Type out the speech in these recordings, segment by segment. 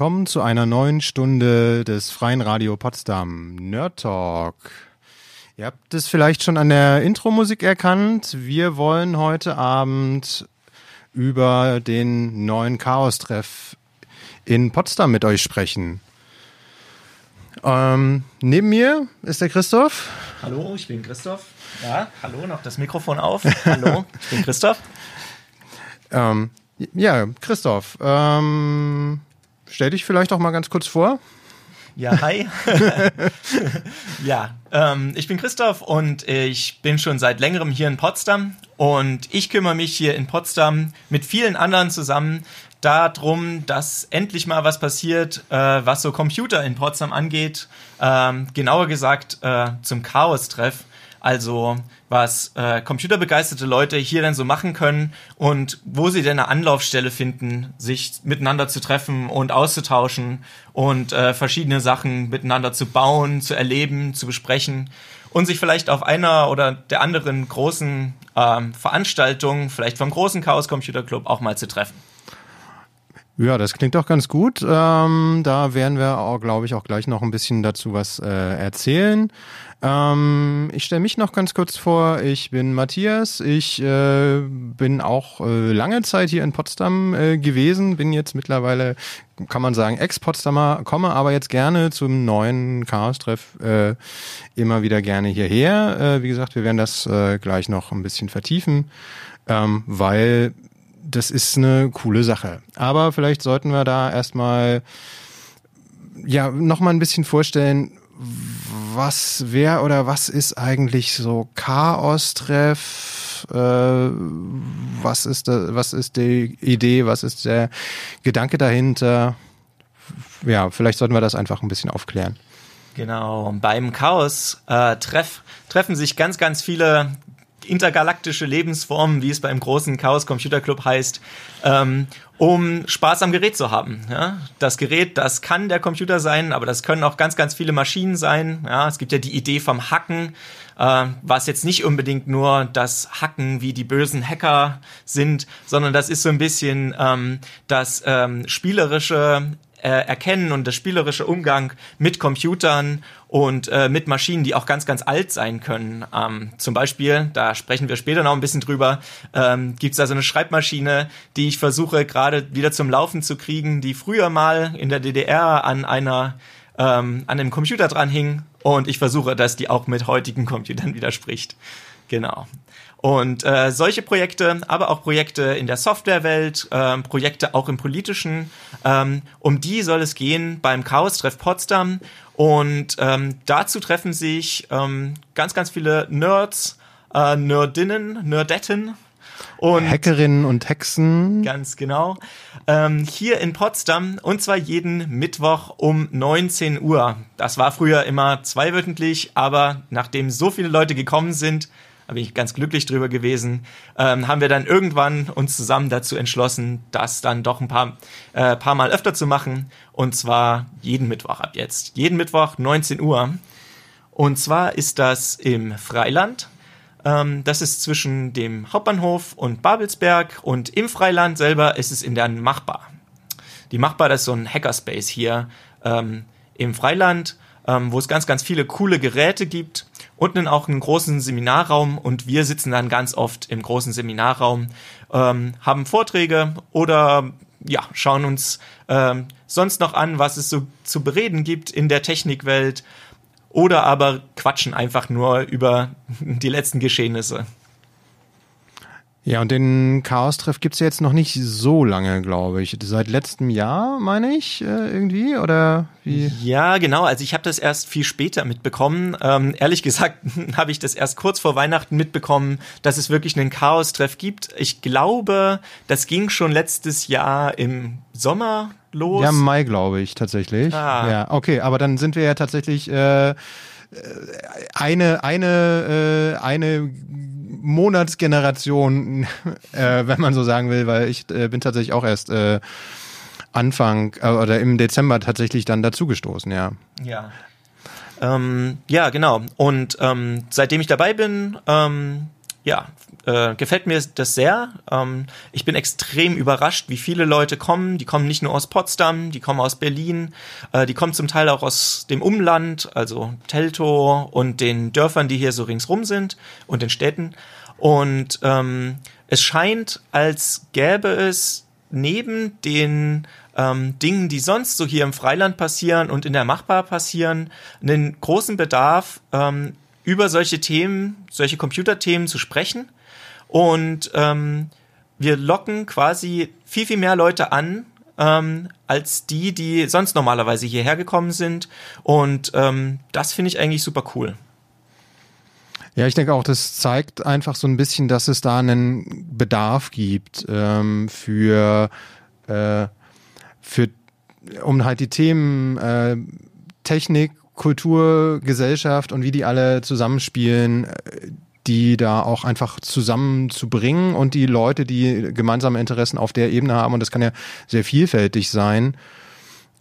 Willkommen zu einer neuen Stunde des Freien Radio Potsdam Nerd Talk. Ihr habt es vielleicht schon an der Intro-Musik erkannt. Wir wollen heute Abend über den neuen Chaos-Treff in Potsdam mit euch sprechen. Ähm, neben mir ist der Christoph. Hallo, ich bin Christoph. Ja, hallo, noch das Mikrofon auf. Hallo, ich bin Christoph. Ähm, ja, Christoph, ähm, stell dich vielleicht auch mal ganz kurz vor. Ja, hi. ja, ähm, ich bin Christoph und ich bin schon seit längerem hier in Potsdam und ich kümmere mich hier in Potsdam mit vielen anderen zusammen darum, dass endlich mal was passiert, äh, was so Computer in Potsdam angeht. Ähm, genauer gesagt äh, zum Chaos-Treff. Also was äh, computerbegeisterte Leute hier denn so machen können und wo sie denn eine Anlaufstelle finden, sich miteinander zu treffen und auszutauschen und äh, verschiedene Sachen miteinander zu bauen, zu erleben, zu besprechen und sich vielleicht auf einer oder der anderen großen ähm, Veranstaltung, vielleicht vom großen Chaos Computer Club, auch mal zu treffen. Ja, das klingt doch ganz gut. Ähm, da werden wir auch, glaube ich, auch gleich noch ein bisschen dazu was äh, erzählen. Ähm, ich stelle mich noch ganz kurz vor. Ich bin Matthias. Ich äh, bin auch äh, lange Zeit hier in Potsdam äh, gewesen. Bin jetzt mittlerweile, kann man sagen, Ex-Potsdamer, komme aber jetzt gerne zum neuen Chaos-Treff äh, immer wieder gerne hierher. Äh, wie gesagt, wir werden das gleich noch ein bisschen vertiefen, ähm, weil das ist eine coole Sache. Aber vielleicht sollten wir da erstmal ja noch mal ein bisschen vorstellen, was wer oder was ist eigentlich so Chaos-Treff? Äh, was ist da, was ist die Idee? Was ist der Gedanke dahinter? Ja, vielleicht sollten wir das einfach ein bisschen aufklären. Genau, beim Chaos-Treff äh, treffen sich ganz, ganz viele intergalaktische Lebensformen, wie es beim großen Chaos Computer Club heißt, ähm, um Spaß am Gerät zu haben. Ja? Das Gerät, das kann der Computer sein, aber das können auch ganz, ganz viele Maschinen sein. Ja? Es gibt ja die Idee vom Hacken, äh, was jetzt nicht unbedingt nur das Hacken wie die bösen Hacker sind, sondern das ist so ein bisschen ähm, das ähm, spielerische äh, Erkennen und der spielerische Umgang mit Computern und äh, mit Maschinen, die auch ganz, ganz alt sein können. Ähm, zum Beispiel, da sprechen wir später noch ein bisschen drüber, ähm, gibt es da so eine Schreibmaschine, die ich versuche gerade wieder zum Laufen zu kriegen, die früher mal in der DDR an einer ähm, an einem Computer dran hing und ich versuche, dass die auch mit heutigen Computern widerspricht. Genau. Und äh, solche Projekte, aber auch Projekte in der Softwarewelt, äh, Projekte auch im politischen, ähm, um die soll es gehen beim Chaos-Treff Potsdam. Und ähm, dazu treffen sich ähm, ganz, ganz viele Nerds, äh, Nerdinnen, Nerdetten, und Hackerinnen und Hexen. Ganz genau. Ähm, hier in Potsdam und zwar jeden Mittwoch um 19 Uhr. Das war früher immer zweiwöchentlich, aber nachdem so viele Leute gekommen sind, da bin ich ganz glücklich drüber gewesen, ähm, haben wir dann irgendwann uns zusammen dazu entschlossen, das dann doch ein paar, äh, paar Mal öfter zu machen. Und zwar jeden Mittwoch ab jetzt. Jeden Mittwoch 19 Uhr. Und zwar ist das im Freiland. Ähm, das ist zwischen dem Hauptbahnhof und Babelsberg. Und im Freiland selber ist es in der Machbar. Die Machbar, das ist so ein Hackerspace hier ähm, im Freiland, ähm, wo es ganz, ganz viele coole Geräte gibt unten auch einen großen Seminarraum und wir sitzen dann ganz oft im großen Seminarraum, ähm, haben Vorträge oder ja, schauen uns ähm, sonst noch an, was es so zu bereden gibt in der Technikwelt oder aber quatschen einfach nur über die letzten Geschehnisse. Ja, und den Chaos-Treff gibt's ja jetzt noch nicht so lange, glaube ich. Seit letztem Jahr, meine ich, äh, irgendwie? Oder wie? Ja, genau. Also ich habe das erst viel später mitbekommen. Ähm, ehrlich gesagt habe ich das erst kurz vor Weihnachten mitbekommen, dass es wirklich einen Chaos-Treff gibt. Ich glaube, das ging schon letztes Jahr im Sommer los. Ja, im Mai, glaube ich, tatsächlich. Ah. Ja, okay, aber dann sind wir ja tatsächlich äh, eine, eine, äh, eine Monatsgeneration, äh, wenn man so sagen will, weil ich äh, bin tatsächlich auch erst äh, Anfang äh, oder im Dezember tatsächlich dann dazugestoßen, ja. Ja. Ähm, ja, genau. Und ähm, seitdem ich dabei bin, ähm, ja, äh, gefällt mir das sehr. Ähm, ich bin extrem überrascht, wie viele Leute kommen. Die kommen nicht nur aus Potsdam, die kommen aus Berlin, äh, die kommen zum Teil auch aus dem Umland, also Teltow und den Dörfern, die hier so ringsrum sind und den Städten. Und ähm, es scheint, als gäbe es neben den ähm, Dingen, die sonst so hier im Freiland passieren und in der Machbar passieren, einen großen Bedarf, ähm, über solche Themen, solche Computerthemen zu sprechen. Und ähm, wir locken quasi viel, viel mehr Leute an, ähm, als die, die sonst normalerweise hierher gekommen sind. Und ähm, das finde ich eigentlich super cool. Ja, ich denke auch, das zeigt einfach so ein bisschen, dass es da einen Bedarf gibt ähm, für, äh, für, um halt die Themen äh, Technik, Kultur, Gesellschaft und wie die alle zusammenspielen, äh, die da auch einfach zusammenzubringen und die Leute, die gemeinsame Interessen auf der Ebene haben, und das kann ja sehr vielfältig sein,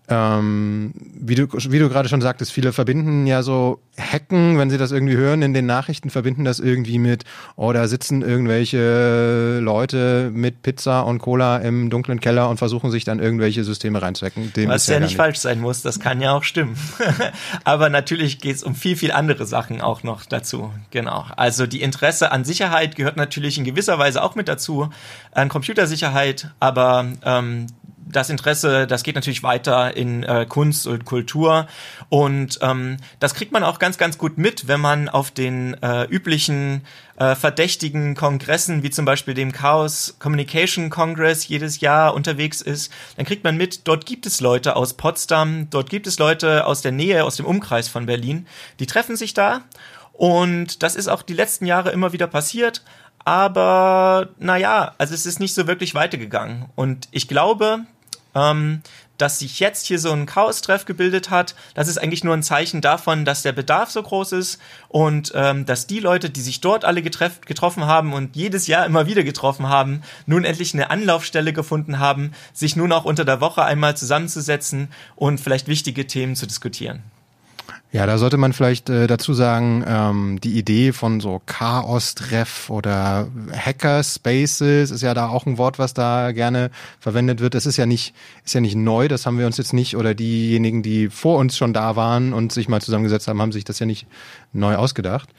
ähm, wie du, wie du gerade schon sagtest, viele verbinden ja so Hacken, wenn sie das irgendwie hören in den Nachrichten, verbinden das irgendwie mit, oh, da sitzen irgendwelche Leute mit Pizza und Cola im dunklen Keller und versuchen sich dann irgendwelche Systeme reinzuhacken. Dem Was ja, ja nicht, nicht falsch sein muss, das kann ja auch stimmen. Aber natürlich geht es um viel, viel andere Sachen auch noch dazu. Genau. Also die Interesse an Sicherheit gehört natürlich in gewisser Weise auch mit dazu, an Computersicherheit, aber ähm, das Interesse, das geht natürlich weiter in äh, Kunst und Kultur. Und ähm, das kriegt man auch ganz, ganz gut mit, wenn man auf den äh, üblichen äh, verdächtigen Kongressen, wie zum Beispiel dem Chaos Communication Congress jedes Jahr unterwegs ist. Dann kriegt man mit, dort gibt es Leute aus Potsdam, dort gibt es Leute aus der Nähe, aus dem Umkreis von Berlin. Die treffen sich da. Und das ist auch die letzten Jahre immer wieder passiert aber naja, also es ist nicht so wirklich weitergegangen. Und ich glaube, ähm, dass sich jetzt hier so ein Chaos-Treff gebildet hat, das ist eigentlich nur ein Zeichen davon, dass der Bedarf so groß ist und ähm, dass die Leute, die sich dort alle getroffen haben und jedes Jahr immer wieder getroffen haben, nun endlich eine Anlaufstelle gefunden haben, sich nun auch unter der Woche einmal zusammenzusetzen und vielleicht wichtige Themen zu diskutieren. Ja, da sollte man vielleicht äh, dazu sagen, ähm, die Idee von so Chaos-Treff oder Hackerspaces ist ja da auch ein Wort, was da gerne verwendet wird. Das ist ja nicht, ist ja nicht neu, das haben wir uns jetzt nicht, oder diejenigen, die vor uns schon da waren und sich mal zusammengesetzt haben, haben sich das ja nicht neu ausgedacht.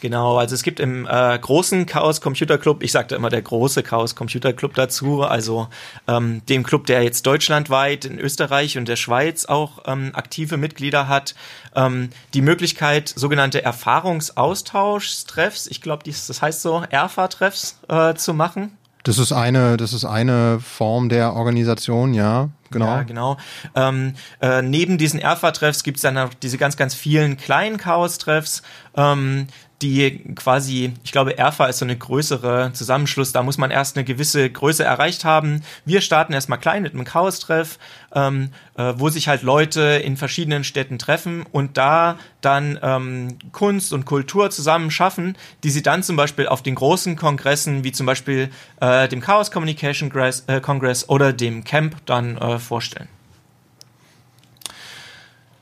Genau, also es gibt im äh, großen Chaos Computer Club, ich sagte immer der große Chaos Computer Club dazu, also ähm, dem Club, der jetzt deutschlandweit in Österreich und der Schweiz auch ähm, aktive Mitglieder hat, ähm, die Möglichkeit, sogenannte Erfahrungsaustauschtreffs, ich glaube, das heißt so, ERFA-Treffs äh, zu machen. Das ist eine, das ist eine Form der Organisation, ja, genau. Ja, genau. Ähm, äh, neben diesen ERFA-Treffs gibt es dann noch diese ganz, ganz vielen kleinen Chaos-Treffs, ähm, die quasi, ich glaube, ERFA ist so eine größere Zusammenschluss, da muss man erst eine gewisse Größe erreicht haben. Wir starten erstmal klein mit einem Chaos-Treff, ähm, äh, wo sich halt Leute in verschiedenen Städten treffen und da dann ähm, Kunst und Kultur zusammen schaffen, die sie dann zum Beispiel auf den großen Kongressen, wie zum Beispiel äh, dem Chaos Communication Congress, äh, Congress oder dem Camp dann äh, vorstellen.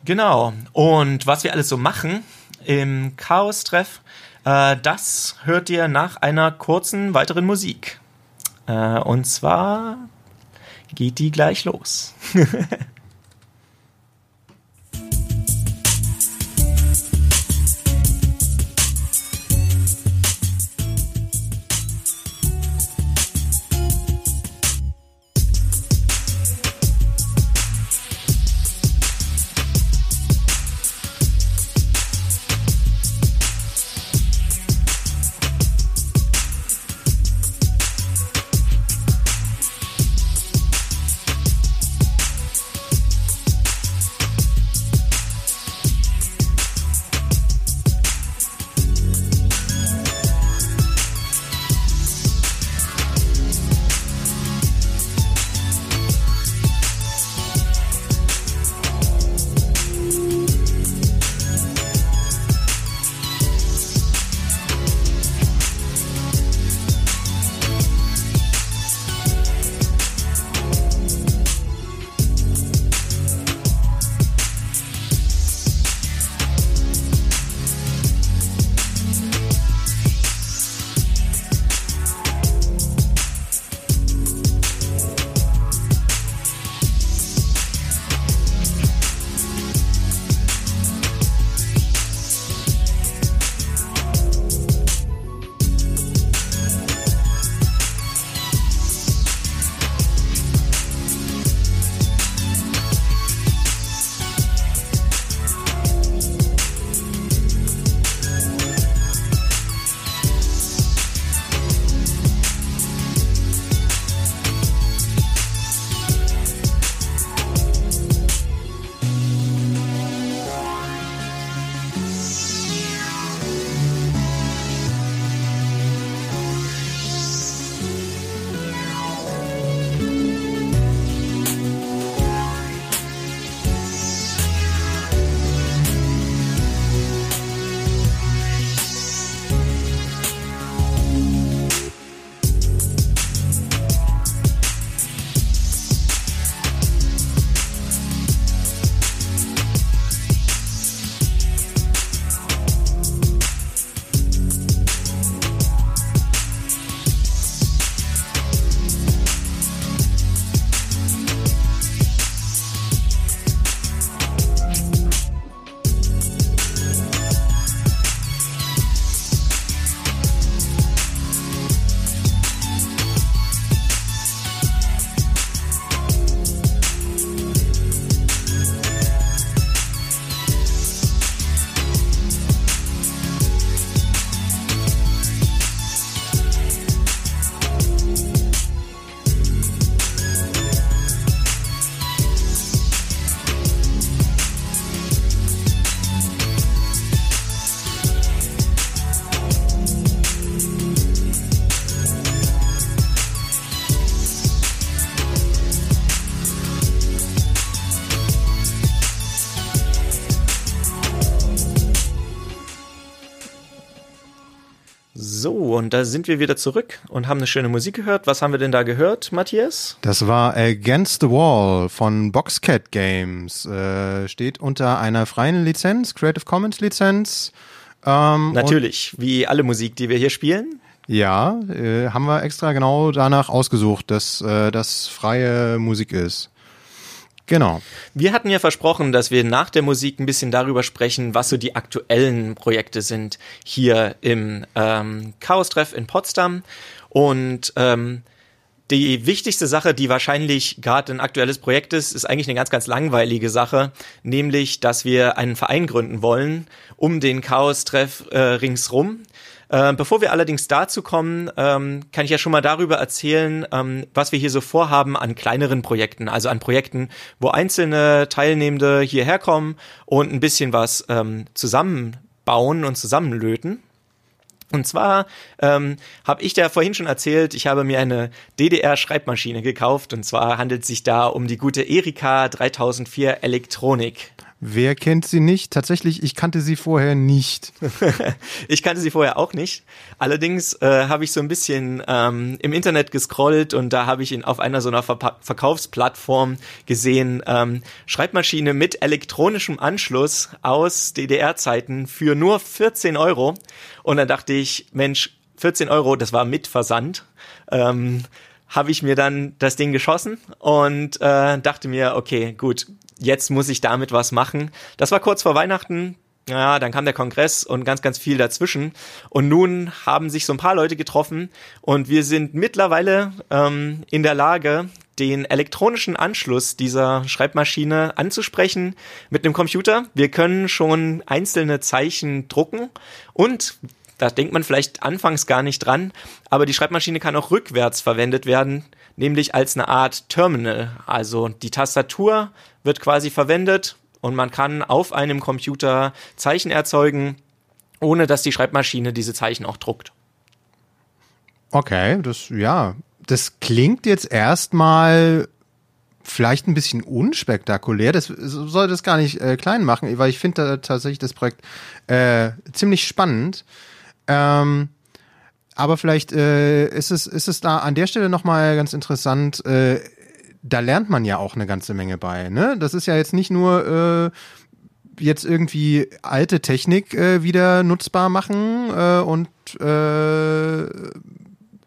Genau. Und was wir alles so machen im Chaos-Treff, äh, das hört ihr nach einer kurzen weiteren Musik. Äh, und zwar geht die gleich los. und da sind wir wieder zurück und haben eine schöne Musik gehört. Was haben wir denn da gehört, Matthias? Das war Against the Wall von Boxcat Games. Äh, steht unter einer freien Lizenz, Creative Commons Lizenz. Ähm, Natürlich, wie alle Musik, die wir hier spielen. Ja, äh, haben wir extra genau danach ausgesucht, dass äh, das freie Musik ist. Genau. Wir hatten ja versprochen, dass wir nach der Musik ein bisschen darüber sprechen, was so die aktuellen Projekte sind hier im ähm, Chaos-Treff in Potsdam. Und ähm, die wichtigste Sache, die wahrscheinlich gerade ein aktuelles Projekt ist, ist eigentlich eine ganz, ganz langweilige Sache, nämlich, dass wir einen Verein gründen wollen um den Chaos-Treff äh, ringsrum. Äh, bevor wir allerdings dazu kommen, ähm, kann ich ja schon mal darüber erzählen, ähm, was wir hier so vorhaben an kleineren Projekten, also an Projekten, wo einzelne Teilnehmende hierher kommen und ein bisschen was ähm, zusammenbauen und zusammenlöten. Und zwar ähm, habe ich da vorhin schon erzählt, ich habe mir eine DDR-Schreibmaschine gekauft und zwar handelt es sich da um die gute Erika 3004 Elektronik. Wer kennt sie nicht? Tatsächlich, ich kannte sie vorher nicht. ich kannte sie vorher auch nicht. Allerdings äh, habe ich so ein bisschen ähm, im Internet gescrollt und da habe ich ihn auf einer so einer Ver Verkaufsplattform gesehen, ähm, Schreibmaschine mit elektronischem Anschluss aus DDR-Zeiten für nur 14 Euro. Und dann dachte ich, Mensch, 14 Euro, das war mit Versand. Ähm, habe ich mir dann das Ding geschossen und äh, dachte mir, okay, gut, jetzt muss ich damit was machen. Das war kurz vor Weihnachten. Ja, dann kam der Kongress und ganz, ganz viel dazwischen. Und nun haben sich so ein paar Leute getroffen und wir sind mittlerweile ähm, in der Lage, den elektronischen Anschluss dieser Schreibmaschine anzusprechen mit einem Computer. Wir können schon einzelne Zeichen drucken und da denkt man vielleicht anfangs gar nicht dran, aber die Schreibmaschine kann auch rückwärts verwendet werden, nämlich als eine Art Terminal. Also die Tastatur wird quasi verwendet und man kann auf einem Computer Zeichen erzeugen, ohne dass die Schreibmaschine diese Zeichen auch druckt. Okay, das ja, das klingt jetzt erstmal vielleicht ein bisschen unspektakulär. Das soll das gar nicht äh, klein machen, weil ich finde tatsächlich das Projekt äh, ziemlich spannend. Ähm, aber vielleicht äh, ist es ist es da an der Stelle noch mal ganz interessant. Da lernt man ja auch eine ganze Menge bei. Ne? Das ist ja jetzt nicht nur äh, jetzt irgendwie alte Technik äh, wieder nutzbar machen äh, und äh,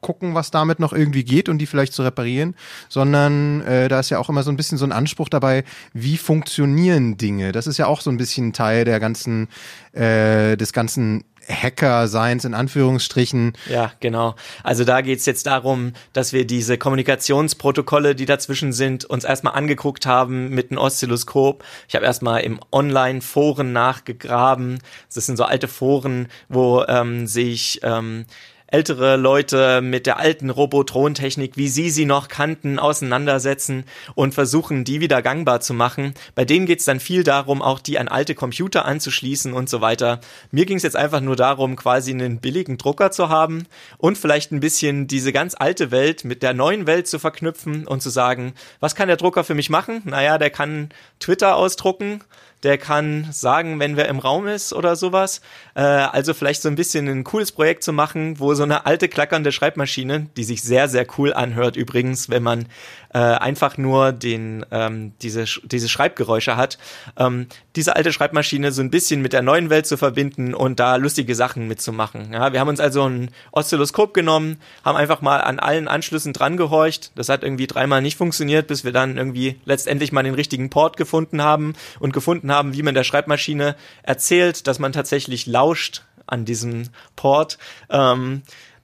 gucken, was damit noch irgendwie geht und die vielleicht zu reparieren, sondern äh, da ist ja auch immer so ein bisschen so ein Anspruch dabei, wie funktionieren Dinge. Das ist ja auch so ein bisschen Teil der ganzen, äh, des ganzen Hacker-Seins in Anführungsstrichen. Ja, genau. Also da geht's jetzt darum, dass wir diese Kommunikationsprotokolle, die dazwischen sind, uns erstmal angeguckt haben mit einem Oszilloskop. Ich habe erstmal im Online-Foren nachgegraben. Das sind so alte Foren, wo ähm, sich ähm, ältere Leute mit der alten Robotrontechnik, wie sie sie noch kannten, auseinandersetzen und versuchen, die wieder gangbar zu machen. Bei denen geht es dann viel darum, auch die an alte Computer anzuschließen und so weiter. Mir ging es jetzt einfach nur darum, quasi einen billigen Drucker zu haben und vielleicht ein bisschen diese ganz alte Welt mit der neuen Welt zu verknüpfen und zu sagen, was kann der Drucker für mich machen? Naja, der kann Twitter ausdrucken der kann sagen, wenn wer im Raum ist oder sowas. Äh, also vielleicht so ein bisschen ein cooles Projekt zu machen, wo so eine alte klackernde Schreibmaschine, die sich sehr, sehr cool anhört übrigens, wenn man äh, einfach nur den, ähm, diese, diese Schreibgeräusche hat, ähm, diese alte Schreibmaschine so ein bisschen mit der neuen Welt zu verbinden und da lustige Sachen mitzumachen. Ja, wir haben uns also ein Oszilloskop genommen, haben einfach mal an allen Anschlüssen dran gehorcht. Das hat irgendwie dreimal nicht funktioniert, bis wir dann irgendwie letztendlich mal den richtigen Port gefunden haben und gefunden haben, wie man der Schreibmaschine erzählt, dass man tatsächlich lauscht an diesem Port. Ähm,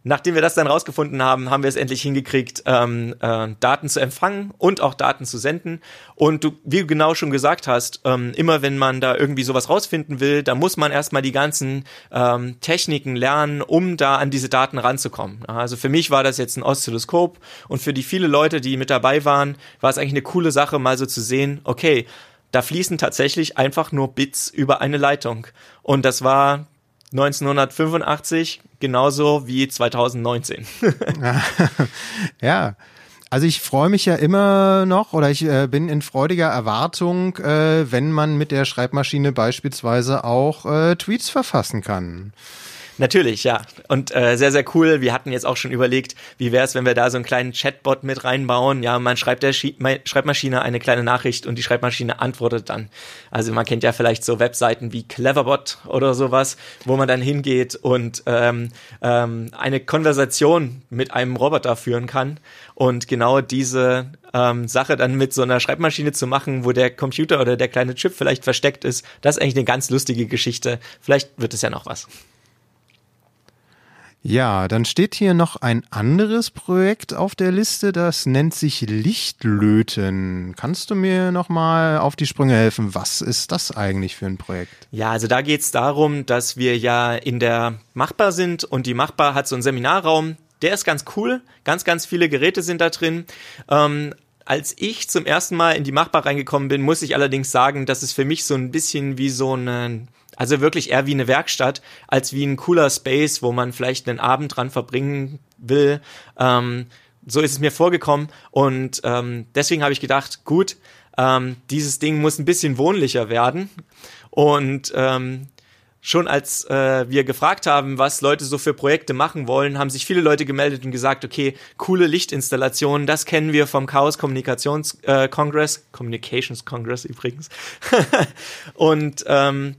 Nachdem wir das dann rausgefunden haben, haben wir es endlich hingekriegt, ähm, äh, Daten zu empfangen und auch Daten zu senden. Und du, wie du genau schon gesagt hast, ähm, immer wenn man da irgendwie sowas rausfinden will, da muss man erstmal die ganzen ähm, Techniken lernen, um da an diese Daten ranzukommen. Also für mich war das jetzt ein Oszilloskop und für die viele Leute, die mit dabei waren, war es eigentlich eine coole Sache, mal so zu sehen, okay, da fließen tatsächlich einfach nur Bits über eine Leitung. Und das war 1985 genauso wie 2019. ja. Also ich freue mich ja immer noch oder ich äh, bin in freudiger Erwartung, äh, wenn man mit der Schreibmaschine beispielsweise auch äh, Tweets verfassen kann. Natürlich, ja. Und äh, sehr, sehr cool. Wir hatten jetzt auch schon überlegt, wie wäre es, wenn wir da so einen kleinen Chatbot mit reinbauen. Ja, man schreibt der Schi Schreibmaschine eine kleine Nachricht und die Schreibmaschine antwortet dann. Also man kennt ja vielleicht so Webseiten wie Cleverbot oder sowas, wo man dann hingeht und ähm, ähm, eine Konversation mit einem Roboter führen kann. Und genau diese ähm, Sache dann mit so einer Schreibmaschine zu machen, wo der Computer oder der kleine Chip vielleicht versteckt ist, das ist eigentlich eine ganz lustige Geschichte. Vielleicht wird es ja noch was. Ja, dann steht hier noch ein anderes Projekt auf der Liste, das nennt sich Lichtlöten. Kannst du mir nochmal auf die Sprünge helfen? Was ist das eigentlich für ein Projekt? Ja, also da geht es darum, dass wir ja in der Machbar sind und die Machbar hat so einen Seminarraum. Der ist ganz cool, ganz, ganz viele Geräte sind da drin. Ähm, als ich zum ersten Mal in die Machbar reingekommen bin, muss ich allerdings sagen, dass es für mich so ein bisschen wie so ein also wirklich eher wie eine Werkstatt, als wie ein cooler Space, wo man vielleicht einen Abend dran verbringen will. Ähm, so ist es mir vorgekommen. Und ähm, deswegen habe ich gedacht, gut, ähm, dieses Ding muss ein bisschen wohnlicher werden. Und ähm, schon als äh, wir gefragt haben, was Leute so für Projekte machen wollen, haben sich viele Leute gemeldet und gesagt, okay, coole Lichtinstallationen, das kennen wir vom Chaos Kommunikations äh, Congress, Communications Congress übrigens. und ähm,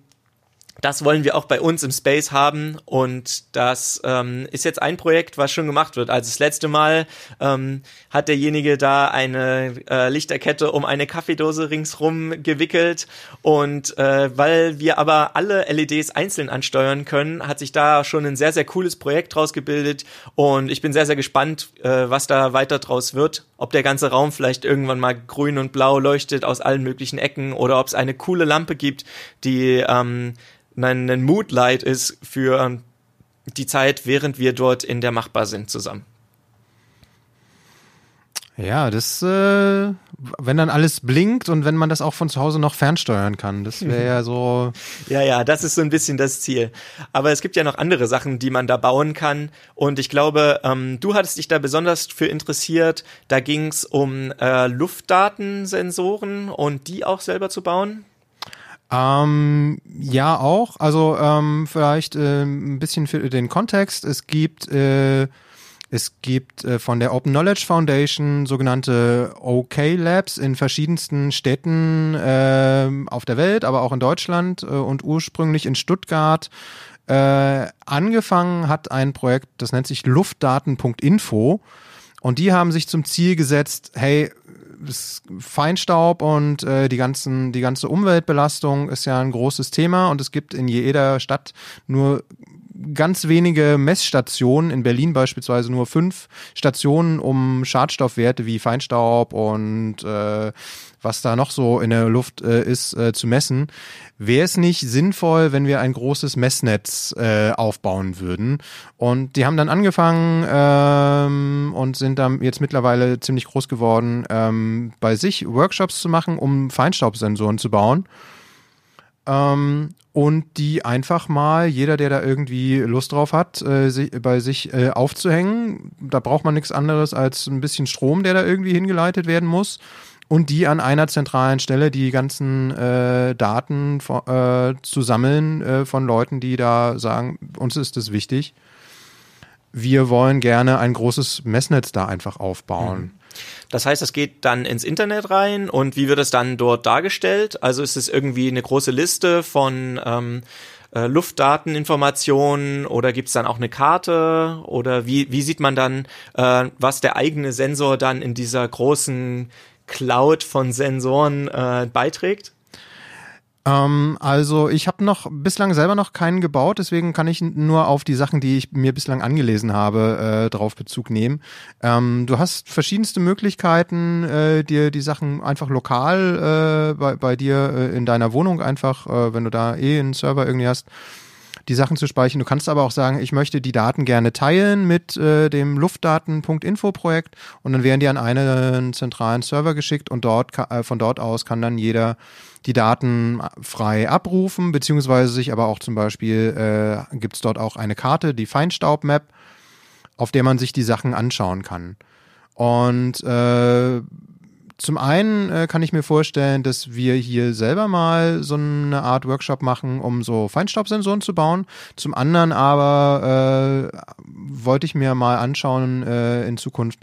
das wollen wir auch bei uns im Space haben und das ähm, ist jetzt ein Projekt, was schon gemacht wird. Also das letzte Mal ähm, hat derjenige da eine äh, Lichterkette um eine Kaffeedose ringsrum gewickelt und äh, weil wir aber alle LEDs einzeln ansteuern können, hat sich da schon ein sehr, sehr cooles Projekt draus gebildet und ich bin sehr, sehr gespannt, äh, was da weiter draus wird. Ob der ganze Raum vielleicht irgendwann mal grün und blau leuchtet aus allen möglichen Ecken oder ob es eine coole Lampe gibt, die ähm, ein, ein Moodlight ist für die Zeit, während wir dort in der Machbar sind zusammen. Ja, das, äh, wenn dann alles blinkt und wenn man das auch von zu Hause noch fernsteuern kann, das wäre ja so. Ja, ja, das ist so ein bisschen das Ziel. Aber es gibt ja noch andere Sachen, die man da bauen kann. Und ich glaube, ähm, du hattest dich da besonders für interessiert. Da ging es um äh, Luftdatensensoren und die auch selber zu bauen. Ähm, ja, auch. Also ähm, vielleicht äh, ein bisschen für den Kontext. Es gibt äh, es gibt äh, von der Open Knowledge Foundation sogenannte OK Labs in verschiedensten Städten äh, auf der Welt, aber auch in Deutschland äh, und ursprünglich in Stuttgart. Äh, angefangen hat ein Projekt, das nennt sich luftdaten.info. Und die haben sich zum Ziel gesetzt, hey, Feinstaub und äh, die ganzen, die ganze Umweltbelastung ist ja ein großes Thema und es gibt in jeder Stadt nur ganz wenige Messstationen, in Berlin beispielsweise nur fünf Stationen, um Schadstoffwerte wie Feinstaub und äh, was da noch so in der Luft äh, ist, äh, zu messen. Wäre es nicht sinnvoll, wenn wir ein großes Messnetz äh, aufbauen würden? Und die haben dann angefangen ähm, und sind dann jetzt mittlerweile ziemlich groß geworden, ähm, bei sich Workshops zu machen, um Feinstaubsensoren zu bauen. Ähm, und die einfach mal, jeder, der da irgendwie Lust drauf hat, äh, sich, bei sich äh, aufzuhängen. Da braucht man nichts anderes als ein bisschen Strom, der da irgendwie hingeleitet werden muss und die an einer zentralen Stelle die ganzen äh, Daten äh, zu sammeln äh, von Leuten, die da sagen, uns ist das wichtig. Wir wollen gerne ein großes Messnetz da einfach aufbauen. Mhm. Das heißt, es geht dann ins Internet rein und wie wird es dann dort dargestellt? Also ist es irgendwie eine große Liste von ähm, äh, Luftdateninformationen oder gibt es dann auch eine Karte oder wie, wie sieht man dann, äh, was der eigene Sensor dann in dieser großen Cloud von Sensoren äh, beiträgt? Ähm, also ich habe noch bislang selber noch keinen gebaut, deswegen kann ich nur auf die Sachen, die ich mir bislang angelesen habe, äh, drauf Bezug nehmen. Ähm, du hast verschiedenste Möglichkeiten, äh, dir die Sachen einfach lokal äh, bei, bei dir äh, in deiner Wohnung einfach, äh, wenn du da eh einen Server irgendwie hast, die Sachen zu speichern. Du kannst aber auch sagen, ich möchte die Daten gerne teilen mit äh, dem Luftdaten.info-Projekt und dann werden die an einen zentralen Server geschickt und dort äh, von dort aus kann dann jeder die Daten frei abrufen, beziehungsweise sich aber auch zum Beispiel äh, gibt es dort auch eine Karte, die Feinstaub-Map, auf der man sich die Sachen anschauen kann. Und äh, zum einen äh, kann ich mir vorstellen, dass wir hier selber mal so eine Art Workshop machen, um so Feinstaubsensoren zu bauen. Zum anderen aber äh, wollte ich mir mal anschauen äh, in Zukunft,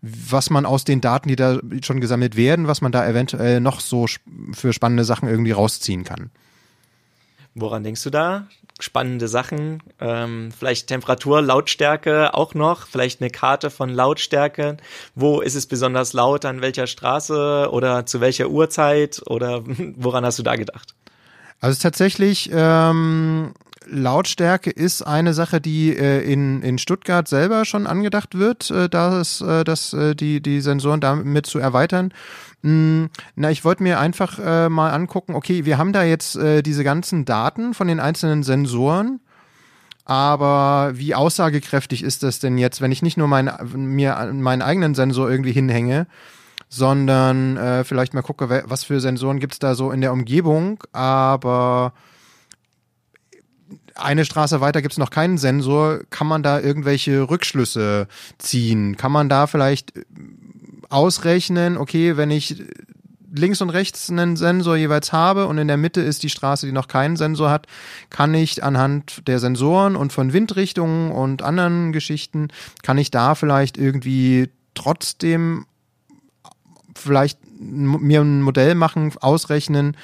was man aus den Daten, die da schon gesammelt werden, was man da eventuell noch so für spannende Sachen irgendwie rausziehen kann. Woran denkst du da? Spannende Sachen, ähm, vielleicht Temperatur, Lautstärke auch noch, vielleicht eine Karte von Lautstärke. Wo ist es besonders laut, an welcher Straße oder zu welcher Uhrzeit oder woran hast du da gedacht? Also tatsächlich, ähm, Lautstärke ist eine Sache, die äh, in, in Stuttgart selber schon angedacht wird, äh, das, äh, das, äh, die, die Sensoren damit zu erweitern. Mm, na, ich wollte mir einfach äh, mal angucken, okay, wir haben da jetzt äh, diese ganzen Daten von den einzelnen Sensoren, aber wie aussagekräftig ist das denn jetzt, wenn ich nicht nur mein, mir meinen eigenen Sensor irgendwie hinhänge, sondern äh, vielleicht mal gucke, was für Sensoren gibt's da so in der Umgebung, aber eine Straße weiter gibt's noch keinen Sensor. Kann man da irgendwelche Rückschlüsse ziehen? Kann man da vielleicht ausrechnen, okay, wenn ich links und rechts einen Sensor jeweils habe und in der Mitte ist die Straße, die noch keinen Sensor hat, kann ich anhand der Sensoren und von Windrichtungen und anderen Geschichten, kann ich da vielleicht irgendwie trotzdem vielleicht mir ein Modell machen, ausrechnen,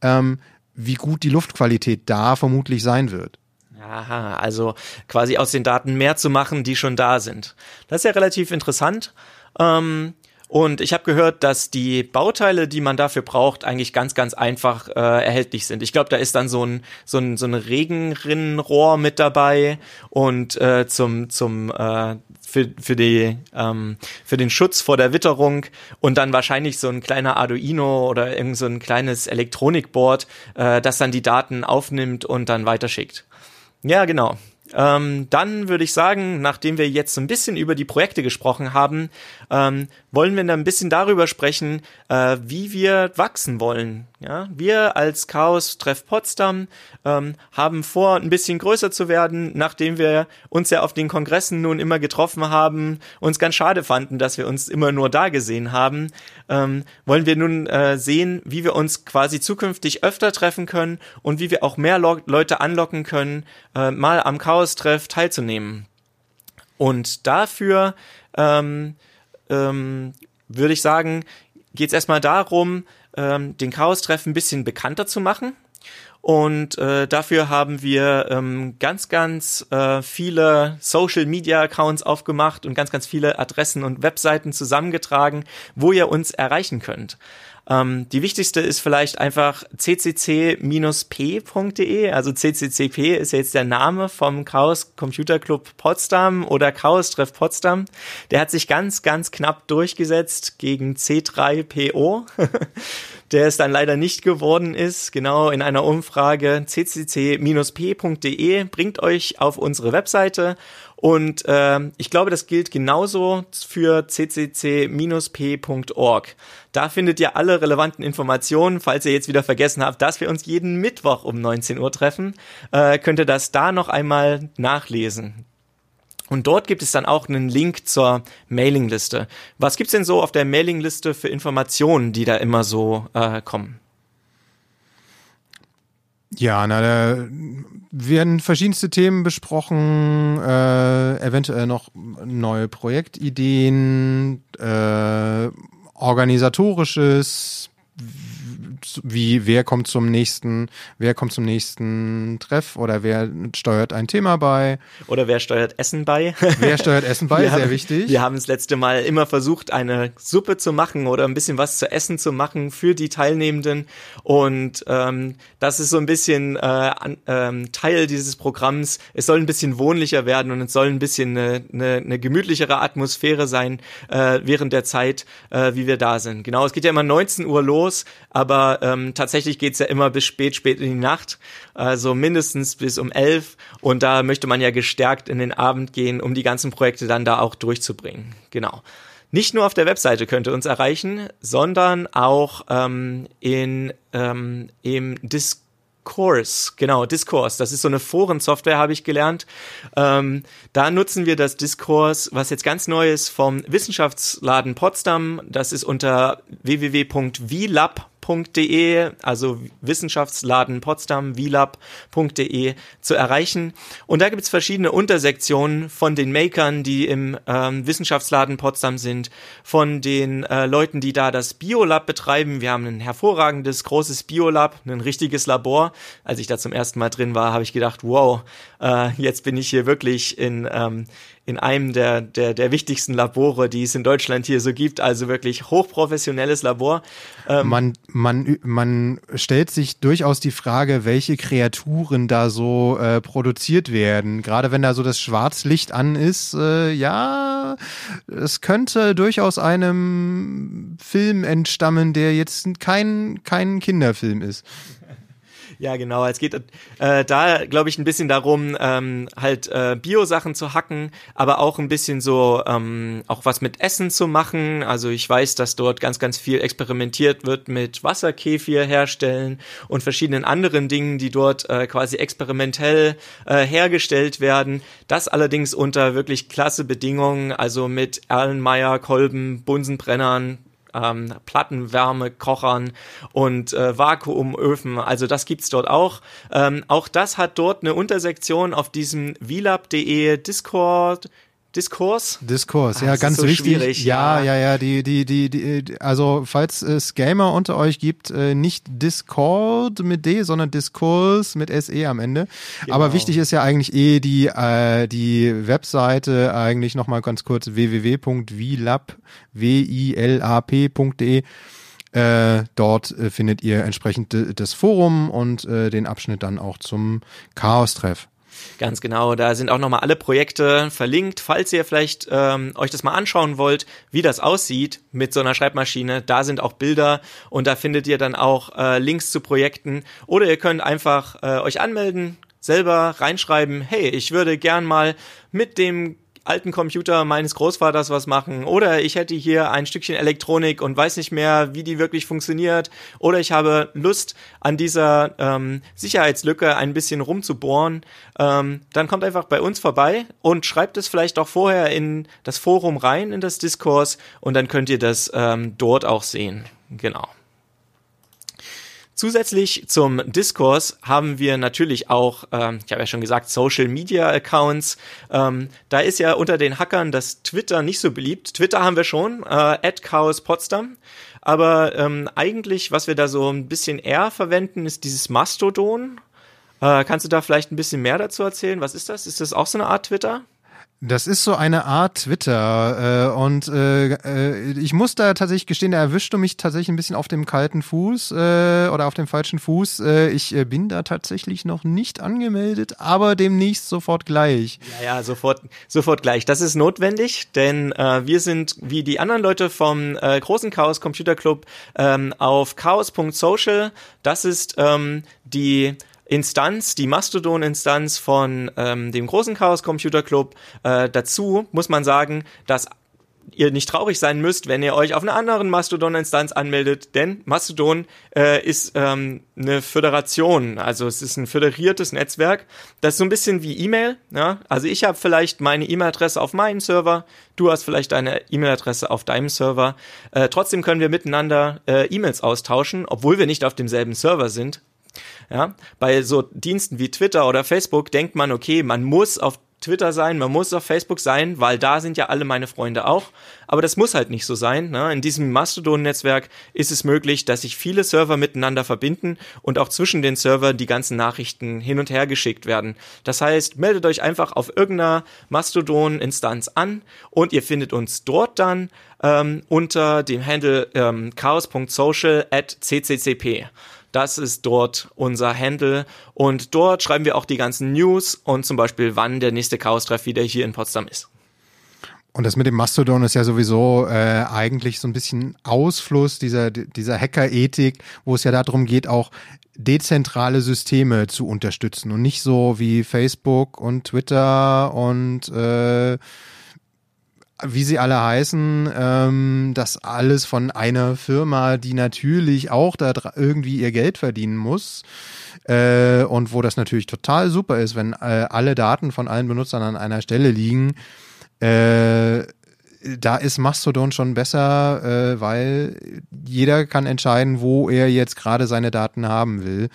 ähm, wie gut die Luftqualität da vermutlich sein wird. Aha, also quasi aus den Daten mehr zu machen, die schon da sind. Das ist ja relativ interessant. Ähm, und ich habe gehört, dass die Bauteile, die man dafür braucht, eigentlich ganz, ganz einfach äh, erhältlich sind. Ich glaube, da ist dann so ein so ein so ein Regenrinnenrohr mit dabei und äh, zum zum äh, für für die ähm, für den Schutz vor der Witterung und dann wahrscheinlich so ein kleiner Arduino oder irgend so ein kleines Elektronikboard, äh, das dann die Daten aufnimmt und dann weiterschickt. Ja, genau. Ähm, dann würde ich sagen, nachdem wir jetzt so ein bisschen über die Projekte gesprochen haben, ähm, wollen wir dann ein bisschen darüber sprechen, äh, wie wir wachsen wollen. Ja, wir als Chaos Treff Potsdam ähm, haben vor, ein bisschen größer zu werden, nachdem wir uns ja auf den Kongressen nun immer getroffen haben, uns ganz schade fanden, dass wir uns immer nur da gesehen haben. Ähm, wollen wir nun äh, sehen, wie wir uns quasi zukünftig öfter treffen können und wie wir auch mehr Le Leute anlocken können, äh, mal am Chaos Treff teilzunehmen. Und dafür ähm, ähm, würde ich sagen, geht es erstmal darum, ähm, den Chaos-Treff ein bisschen bekannter zu machen. Und äh, dafür haben wir ähm, ganz, ganz äh, viele Social-Media-Accounts aufgemacht und ganz, ganz viele Adressen und Webseiten zusammengetragen, wo ihr uns erreichen könnt. Ähm, die wichtigste ist vielleicht einfach ccc-p.de. Also CCCP ist jetzt der Name vom Chaos Computer Club Potsdam oder Chaos Treff Potsdam. Der hat sich ganz, ganz knapp durchgesetzt gegen C3PO. der es dann leider nicht geworden ist. Genau in einer Umfrage ccc-p.de bringt euch auf unsere Webseite und äh, ich glaube, das gilt genauso für ccc-p.org. Da findet ihr alle relevanten Informationen. Falls ihr jetzt wieder vergessen habt, dass wir uns jeden Mittwoch um 19 Uhr treffen, äh, könnt ihr das da noch einmal nachlesen. Und dort gibt es dann auch einen Link zur Mailingliste. Was gibt's denn so auf der Mailingliste für Informationen, die da immer so äh, kommen? Ja, na, da werden verschiedenste Themen besprochen, äh, eventuell noch neue Projektideen, äh, organisatorisches, wie wer kommt zum nächsten, wer kommt zum nächsten Treff oder wer steuert ein Thema bei. Oder wer steuert Essen bei. Wer steuert Essen bei, sehr haben, wichtig. Wir haben das letzte Mal immer versucht, eine Suppe zu machen oder ein bisschen was zu essen zu machen für die Teilnehmenden. Und ähm, das ist so ein bisschen äh, an, ähm, Teil dieses Programms. Es soll ein bisschen wohnlicher werden und es soll ein bisschen eine, eine, eine gemütlichere Atmosphäre sein äh, während der Zeit, äh, wie wir da sind. Genau, es geht ja immer 19 Uhr los, aber ähm, tatsächlich geht's ja immer bis spät, spät in die Nacht, also mindestens bis um elf. Und da möchte man ja gestärkt in den Abend gehen, um die ganzen Projekte dann da auch durchzubringen. Genau. Nicht nur auf der Webseite könnt ihr uns erreichen, sondern auch ähm, in, ähm, im Discourse, genau, Discourse. Das ist so eine Forensoftware, habe ich gelernt. Ähm, da nutzen wir das Discourse, was jetzt ganz neu ist, vom Wissenschaftsladen Potsdam. Das ist unter www.vlab.com vilab.de, also Wissenschaftsladen Potsdam, vilab.de zu erreichen. Und da gibt es verschiedene Untersektionen von den Makern, die im ähm, Wissenschaftsladen Potsdam sind, von den äh, Leuten, die da das Biolab betreiben. Wir haben ein hervorragendes, großes Biolab, ein richtiges Labor. Als ich da zum ersten Mal drin war, habe ich gedacht, wow, äh, jetzt bin ich hier wirklich in ähm, in einem der, der, der wichtigsten Labore, die es in Deutschland hier so gibt. Also wirklich hochprofessionelles Labor. Ähm man, man, man stellt sich durchaus die Frage, welche Kreaturen da so äh, produziert werden. Gerade wenn da so das Schwarzlicht an ist, äh, ja, es könnte durchaus einem Film entstammen, der jetzt kein, kein Kinderfilm ist. Ja, genau. Es geht äh, da, glaube ich, ein bisschen darum, ähm, halt äh, Bio-Sachen zu hacken, aber auch ein bisschen so ähm, auch was mit Essen zu machen. Also ich weiß, dass dort ganz, ganz viel experimentiert wird mit Wasserkefir herstellen und verschiedenen anderen Dingen, die dort äh, quasi experimentell äh, hergestellt werden. Das allerdings unter wirklich klasse Bedingungen, also mit Erlenmeyer, Kolben, Bunsenbrennern, ähm, Plattenwärme, Kochern und äh, Vakuumöfen. Also das gibt's dort auch. Ähm, auch das hat dort eine Untersektion auf diesem vilab.de Discord Diskurs? Diskurs, ja, ah, ganz so wichtig. Ja, ja, ja, die, die, die, die, also falls es Gamer unter euch gibt, äh, nicht Discord mit D, sondern Diskurs mit SE am Ende. Genau. Aber wichtig ist ja eigentlich eh die, äh, die Webseite, eigentlich nochmal ganz kurz www.vilab, W-I-L-A-P.de. Äh, dort äh, findet ihr entsprechend das Forum und äh, den Abschnitt dann auch zum Chaos-Treff. Ganz genau, da sind auch nochmal alle Projekte verlinkt. Falls ihr vielleicht ähm, euch das mal anschauen wollt, wie das aussieht mit so einer Schreibmaschine, da sind auch Bilder und da findet ihr dann auch äh, Links zu Projekten. Oder ihr könnt einfach äh, euch anmelden, selber reinschreiben, hey, ich würde gern mal mit dem alten Computer meines Großvaters was machen oder ich hätte hier ein Stückchen Elektronik und weiß nicht mehr, wie die wirklich funktioniert oder ich habe Lust an dieser ähm, Sicherheitslücke ein bisschen rumzubohren, ähm, dann kommt einfach bei uns vorbei und schreibt es vielleicht auch vorher in das Forum rein, in das Diskurs und dann könnt ihr das ähm, dort auch sehen. Genau. Zusätzlich zum Diskurs haben wir natürlich auch, ähm, ich habe ja schon gesagt, Social Media Accounts. Ähm, da ist ja unter den Hackern das Twitter nicht so beliebt. Twitter haben wir schon, äh, Chaos Potsdam. Aber ähm, eigentlich, was wir da so ein bisschen eher verwenden, ist dieses Mastodon. Äh, kannst du da vielleicht ein bisschen mehr dazu erzählen? Was ist das? Ist das auch so eine Art Twitter? Das ist so eine Art Twitter äh, und äh, äh, ich muss da tatsächlich gestehen, da erwischst du mich tatsächlich ein bisschen auf dem kalten Fuß äh, oder auf dem falschen Fuß. Äh, ich äh, bin da tatsächlich noch nicht angemeldet, aber demnächst sofort gleich. Ja, ja, sofort, sofort gleich. Das ist notwendig, denn äh, wir sind wie die anderen Leute vom äh, großen Chaos Computer Club ähm, auf chaos.social. Das ist ähm, die Instanz, die Mastodon-Instanz von ähm, dem großen Chaos Computer Club. Äh, dazu muss man sagen, dass ihr nicht traurig sein müsst, wenn ihr euch auf einer anderen Mastodon-Instanz anmeldet, denn Mastodon äh, ist ähm, eine Föderation, also es ist ein föderiertes Netzwerk. Das ist so ein bisschen wie E-Mail. Ja? Also ich habe vielleicht meine E-Mail-Adresse auf meinem Server, du hast vielleicht deine E-Mail-Adresse auf deinem Server. Äh, trotzdem können wir miteinander äh, E-Mails austauschen, obwohl wir nicht auf demselben Server sind. Ja, bei so Diensten wie Twitter oder Facebook denkt man, okay, man muss auf Twitter sein, man muss auf Facebook sein, weil da sind ja alle meine Freunde auch. Aber das muss halt nicht so sein. Ne? In diesem Mastodon-Netzwerk ist es möglich, dass sich viele Server miteinander verbinden und auch zwischen den Servern die ganzen Nachrichten hin und her geschickt werden. Das heißt, meldet euch einfach auf irgendeiner Mastodon-Instanz an und ihr findet uns dort dann ähm, unter dem Handle ähm, chaos.social at cccp. Das ist dort unser Handle und dort schreiben wir auch die ganzen News und zum Beispiel, wann der nächste Chaos-Treff wieder hier in Potsdam ist. Und das mit dem Mastodon ist ja sowieso äh, eigentlich so ein bisschen Ausfluss dieser, dieser Hacker-Ethik, wo es ja darum geht, auch dezentrale Systeme zu unterstützen und nicht so wie Facebook und Twitter und äh, wie sie alle heißen, ähm, das alles von einer Firma, die natürlich auch da irgendwie ihr Geld verdienen muss. Äh, und wo das natürlich total super ist, wenn äh, alle Daten von allen Benutzern an einer Stelle liegen. Äh, da ist Mastodon schon besser, äh, weil jeder kann entscheiden, wo er jetzt gerade seine Daten haben will.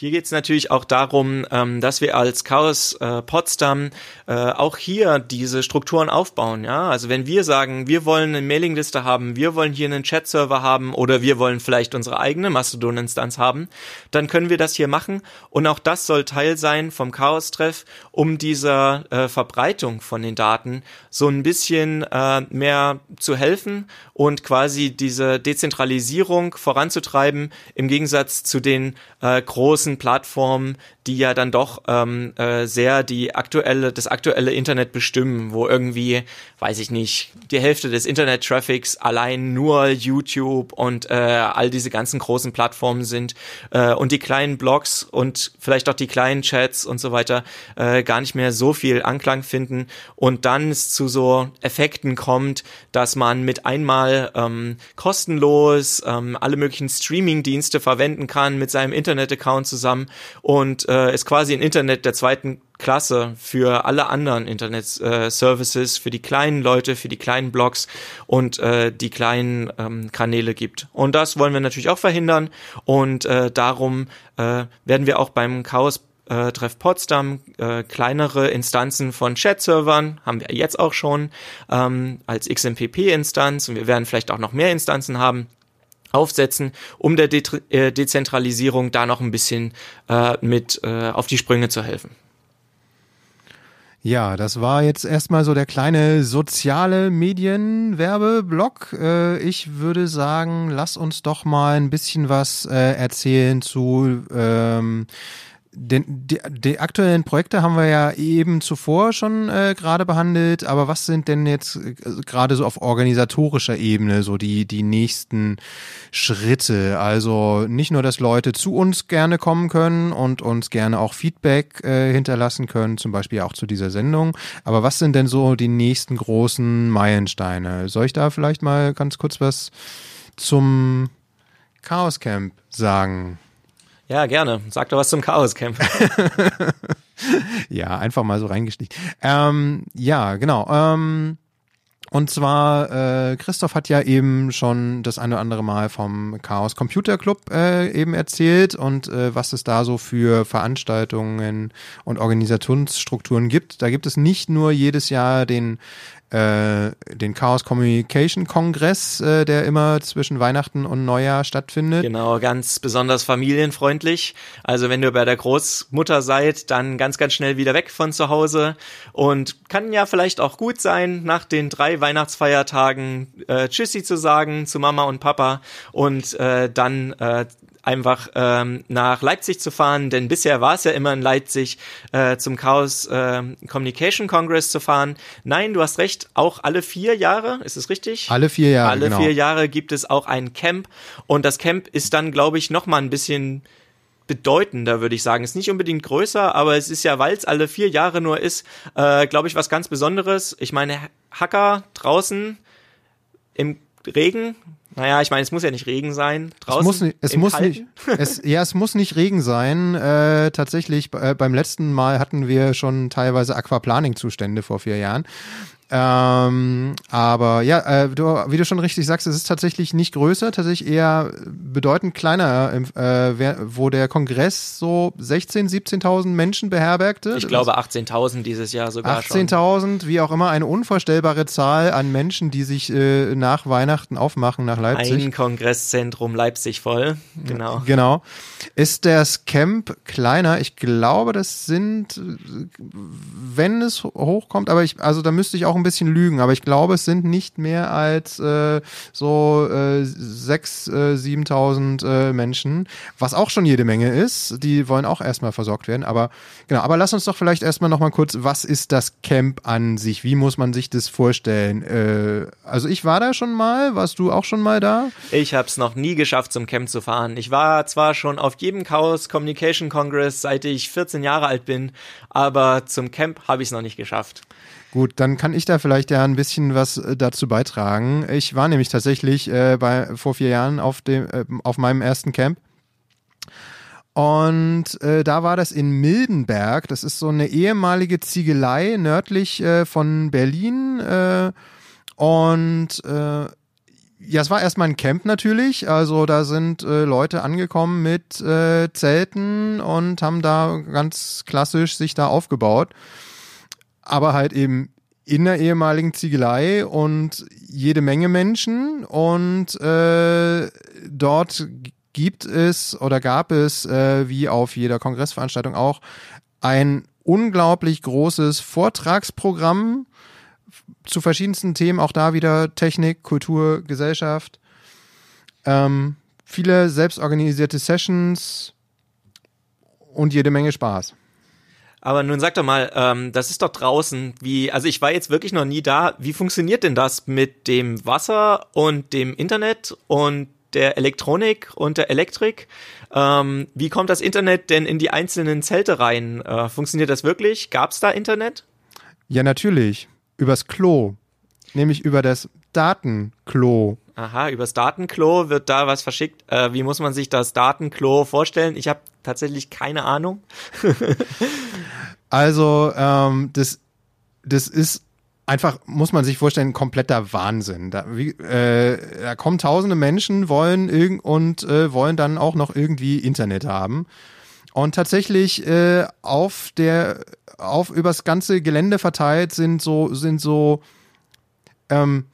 Hier geht es natürlich auch darum, ähm, dass wir als Chaos äh, Potsdam äh, auch hier diese Strukturen aufbauen. Ja, also wenn wir sagen, wir wollen eine Mailingliste haben, wir wollen hier einen Chat-Server haben oder wir wollen vielleicht unsere eigene Mastodon-Instanz haben, dann können wir das hier machen und auch das soll Teil sein vom Chaos-Treff, um dieser äh, Verbreitung von den Daten so ein bisschen äh, mehr zu helfen und quasi diese Dezentralisierung voranzutreiben im Gegensatz zu den äh, großen großen Plattformen, die ja dann doch ähm, äh, sehr die aktuelle, das aktuelle Internet bestimmen, wo irgendwie, weiß ich nicht, die Hälfte des Internet-Traffics allein nur YouTube und äh, all diese ganzen großen Plattformen sind äh, und die kleinen Blogs und vielleicht auch die kleinen Chats und so weiter äh, gar nicht mehr so viel Anklang finden. Und dann es zu so Effekten kommt, dass man mit einmal ähm, kostenlos ähm, alle möglichen Streaming-Dienste verwenden kann mit seinem Internet-Account zusammen und äh, ist quasi ein Internet der zweiten Klasse für alle anderen Internet-Services, äh, für die kleinen Leute, für die kleinen Blogs und äh, die kleinen ähm, Kanäle gibt. Und das wollen wir natürlich auch verhindern. Und äh, darum äh, werden wir auch beim Chaos äh, Treff Potsdam äh, kleinere Instanzen von Chat-Servern, haben wir jetzt auch schon ähm, als XMPP-Instanz und wir werden vielleicht auch noch mehr Instanzen haben aufsetzen, um der De äh, Dezentralisierung da noch ein bisschen äh, mit äh, auf die Sprünge zu helfen. Ja, das war jetzt erstmal so der kleine soziale Medienwerbeblock. Äh, ich würde sagen, lass uns doch mal ein bisschen was äh, erzählen zu ähm, den, die, die aktuellen Projekte haben wir ja eben zuvor schon äh, gerade behandelt, aber was sind denn jetzt äh, gerade so auf organisatorischer Ebene so die, die nächsten Schritte? Also nicht nur, dass Leute zu uns gerne kommen können und uns gerne auch Feedback äh, hinterlassen können, zum Beispiel auch zu dieser Sendung, aber was sind denn so die nächsten großen Meilensteine? Soll ich da vielleicht mal ganz kurz was zum Chaos Camp sagen? Ja, gerne. Sag doch was zum Chaos Camp. ja, einfach mal so reingestiegen. Ähm, ja, genau. Ähm, und zwar, äh, Christoph hat ja eben schon das eine oder andere Mal vom Chaos Computer Club äh, eben erzählt und äh, was es da so für Veranstaltungen und Organisationsstrukturen gibt. Da gibt es nicht nur jedes Jahr den äh, den Chaos Communication Kongress, äh, der immer zwischen Weihnachten und Neujahr stattfindet. Genau, ganz besonders familienfreundlich. Also wenn ihr bei der Großmutter seid, dann ganz, ganz schnell wieder weg von zu Hause und kann ja vielleicht auch gut sein, nach den drei Weihnachtsfeiertagen äh, Tschüssi zu sagen zu Mama und Papa und äh, dann äh, einfach ähm, nach Leipzig zu fahren, denn bisher war es ja immer in Leipzig äh, zum Chaos äh, Communication Congress zu fahren. Nein, du hast recht, auch alle vier Jahre, ist es richtig? Alle vier Jahre. Alle genau. vier Jahre gibt es auch ein Camp und das Camp ist dann, glaube ich, noch mal ein bisschen bedeutender, würde ich sagen. Ist nicht unbedingt größer, aber es ist ja, weil es alle vier Jahre nur ist, äh, glaube ich, was ganz Besonderes. Ich meine, Hacker draußen im Regen, naja, ich meine, es muss ja nicht Regen sein. Draußen es muss nicht, es muss nicht es, ja, es muss nicht Regen sein. Äh, tatsächlich, äh, beim letzten Mal hatten wir schon teilweise Aquaplaning-Zustände vor vier Jahren. Ähm, aber ja, äh, du, wie du schon richtig sagst, es ist tatsächlich nicht größer, tatsächlich eher bedeutend kleiner, äh, wo der Kongress so 16.000, 17.000 Menschen beherbergte. Ich glaube 18.000 dieses Jahr sogar 18.000, wie auch immer, eine unvorstellbare Zahl an Menschen, die sich äh, nach Weihnachten aufmachen nach Leipzig. Ein Kongresszentrum Leipzig voll, genau. Genau. Ist das Camp kleiner? Ich glaube, das sind, wenn es hochkommt, aber ich, also da müsste ich auch ein bisschen lügen, aber ich glaube, es sind nicht mehr als äh, so äh, 6.000, äh, 7.000 äh, Menschen, was auch schon jede Menge ist. Die wollen auch erstmal versorgt werden. Aber genau, aber lass uns doch vielleicht erstmal nochmal kurz, was ist das Camp an sich? Wie muss man sich das vorstellen? Äh, also ich war da schon mal, warst du auch schon mal da? Ich habe es noch nie geschafft, zum Camp zu fahren. Ich war zwar schon auf jedem Chaos Communication Congress, seit ich 14 Jahre alt bin, aber zum Camp habe ich es noch nicht geschafft. Gut, dann kann ich da vielleicht ja ein bisschen was äh, dazu beitragen. Ich war nämlich tatsächlich äh, bei, vor vier Jahren auf, dem, äh, auf meinem ersten Camp. Und äh, da war das in Mildenberg. Das ist so eine ehemalige Ziegelei nördlich äh, von Berlin. Äh, und ja, es war erstmal ein Camp natürlich. Also da sind äh, Leute angekommen mit äh, Zelten und haben da ganz klassisch sich da aufgebaut. Aber halt eben in der ehemaligen Ziegelei und jede Menge Menschen. Und äh, dort gibt es oder gab es, äh, wie auf jeder Kongressveranstaltung auch, ein unglaublich großes Vortragsprogramm zu verschiedensten Themen, auch da wieder Technik, Kultur, Gesellschaft. Ähm, viele selbstorganisierte Sessions und jede Menge Spaß. Aber nun sag doch mal, ähm, das ist doch draußen. Wie, also ich war jetzt wirklich noch nie da. Wie funktioniert denn das mit dem Wasser und dem Internet und der Elektronik und der Elektrik? Ähm, wie kommt das Internet denn in die einzelnen Zelte rein? Äh, funktioniert das wirklich? Gab es da Internet? Ja, natürlich übers Klo, nämlich über das Datenklo. Aha, übers Datenklo wird da was verschickt. Äh, wie muss man sich das Datenklo vorstellen? Ich habe tatsächlich keine Ahnung. also ähm, das, das ist einfach, muss man sich vorstellen, kompletter Wahnsinn. Da, wie, äh, da kommen tausende Menschen, wollen irgend und äh, wollen dann auch noch irgendwie Internet haben. Und tatsächlich äh, auf der auf übers ganze Gelände verteilt sind so sind so ähm,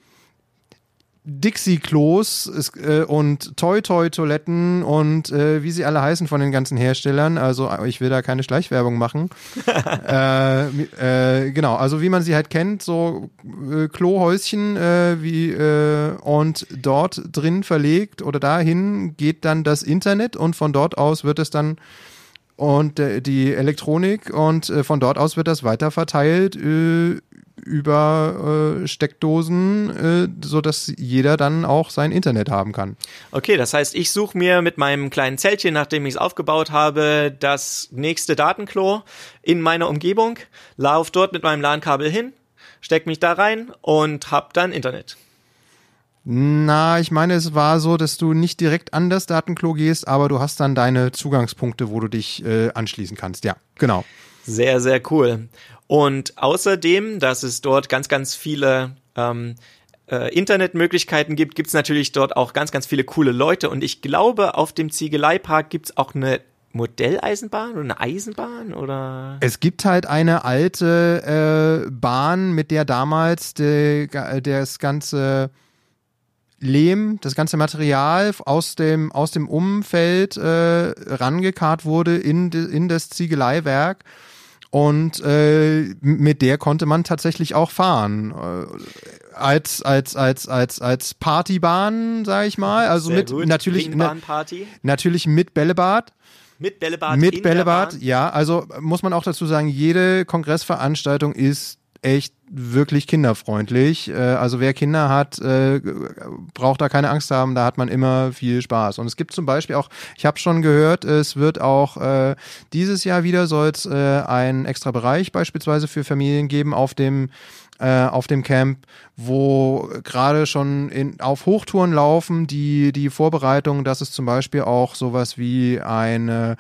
Dixie-Klos äh, und Toy-Toy-Toiletten und äh, wie sie alle heißen von den ganzen Herstellern. Also ich will da keine Schleichwerbung machen. äh, äh, genau, also wie man sie halt kennt, so äh, Klohäuschen äh, wie äh, und dort drin verlegt oder dahin geht dann das Internet und von dort aus wird es dann und äh, die Elektronik und äh, von dort aus wird das weiter verteilt äh, über äh, Steckdosen, äh, so dass jeder dann auch sein Internet haben kann. Okay, das heißt, ich suche mir mit meinem kleinen Zeltchen, nachdem ich es aufgebaut habe, das nächste Datenklo in meiner Umgebung, laufe dort mit meinem LAN-Kabel hin, steck mich da rein und hab dann Internet. Na, ich meine, es war so, dass du nicht direkt an das Datenklo gehst, aber du hast dann deine Zugangspunkte, wo du dich äh, anschließen kannst. Ja, genau. Sehr, sehr cool. Und außerdem, dass es dort ganz, ganz viele ähm, äh, Internetmöglichkeiten gibt, gibt es natürlich dort auch ganz, ganz viele coole Leute. Und ich glaube, auf dem Ziegeleipark gibt es auch eine Modelleisenbahn oder eine Eisenbahn oder? Es gibt halt eine alte äh, Bahn, mit der damals de, das ganze Lehm, das ganze Material aus dem, aus dem Umfeld äh, rangekarrt wurde in, de, in das Ziegeleiwerk. Und äh, mit der konnte man tatsächlich auch fahren. Äh, als, als, als, als, als Partybahn, sag ich mal. Also Sehr mit gut. natürlich, ne, natürlich mit Bällebad. Mit Bällebad. Mit Bällebad, ja. Also muss man auch dazu sagen, jede Kongressveranstaltung ist echt wirklich kinderfreundlich. Äh, also wer Kinder hat, äh, braucht da keine Angst haben, da hat man immer viel Spaß. Und es gibt zum Beispiel auch, ich habe schon gehört, es wird auch äh, dieses Jahr wieder soll es einen extra Bereich beispielsweise für Familien geben auf dem auf dem Camp, wo gerade schon in, auf Hochtouren laufen, die, die Vorbereitung, dass es zum Beispiel auch sowas wie eine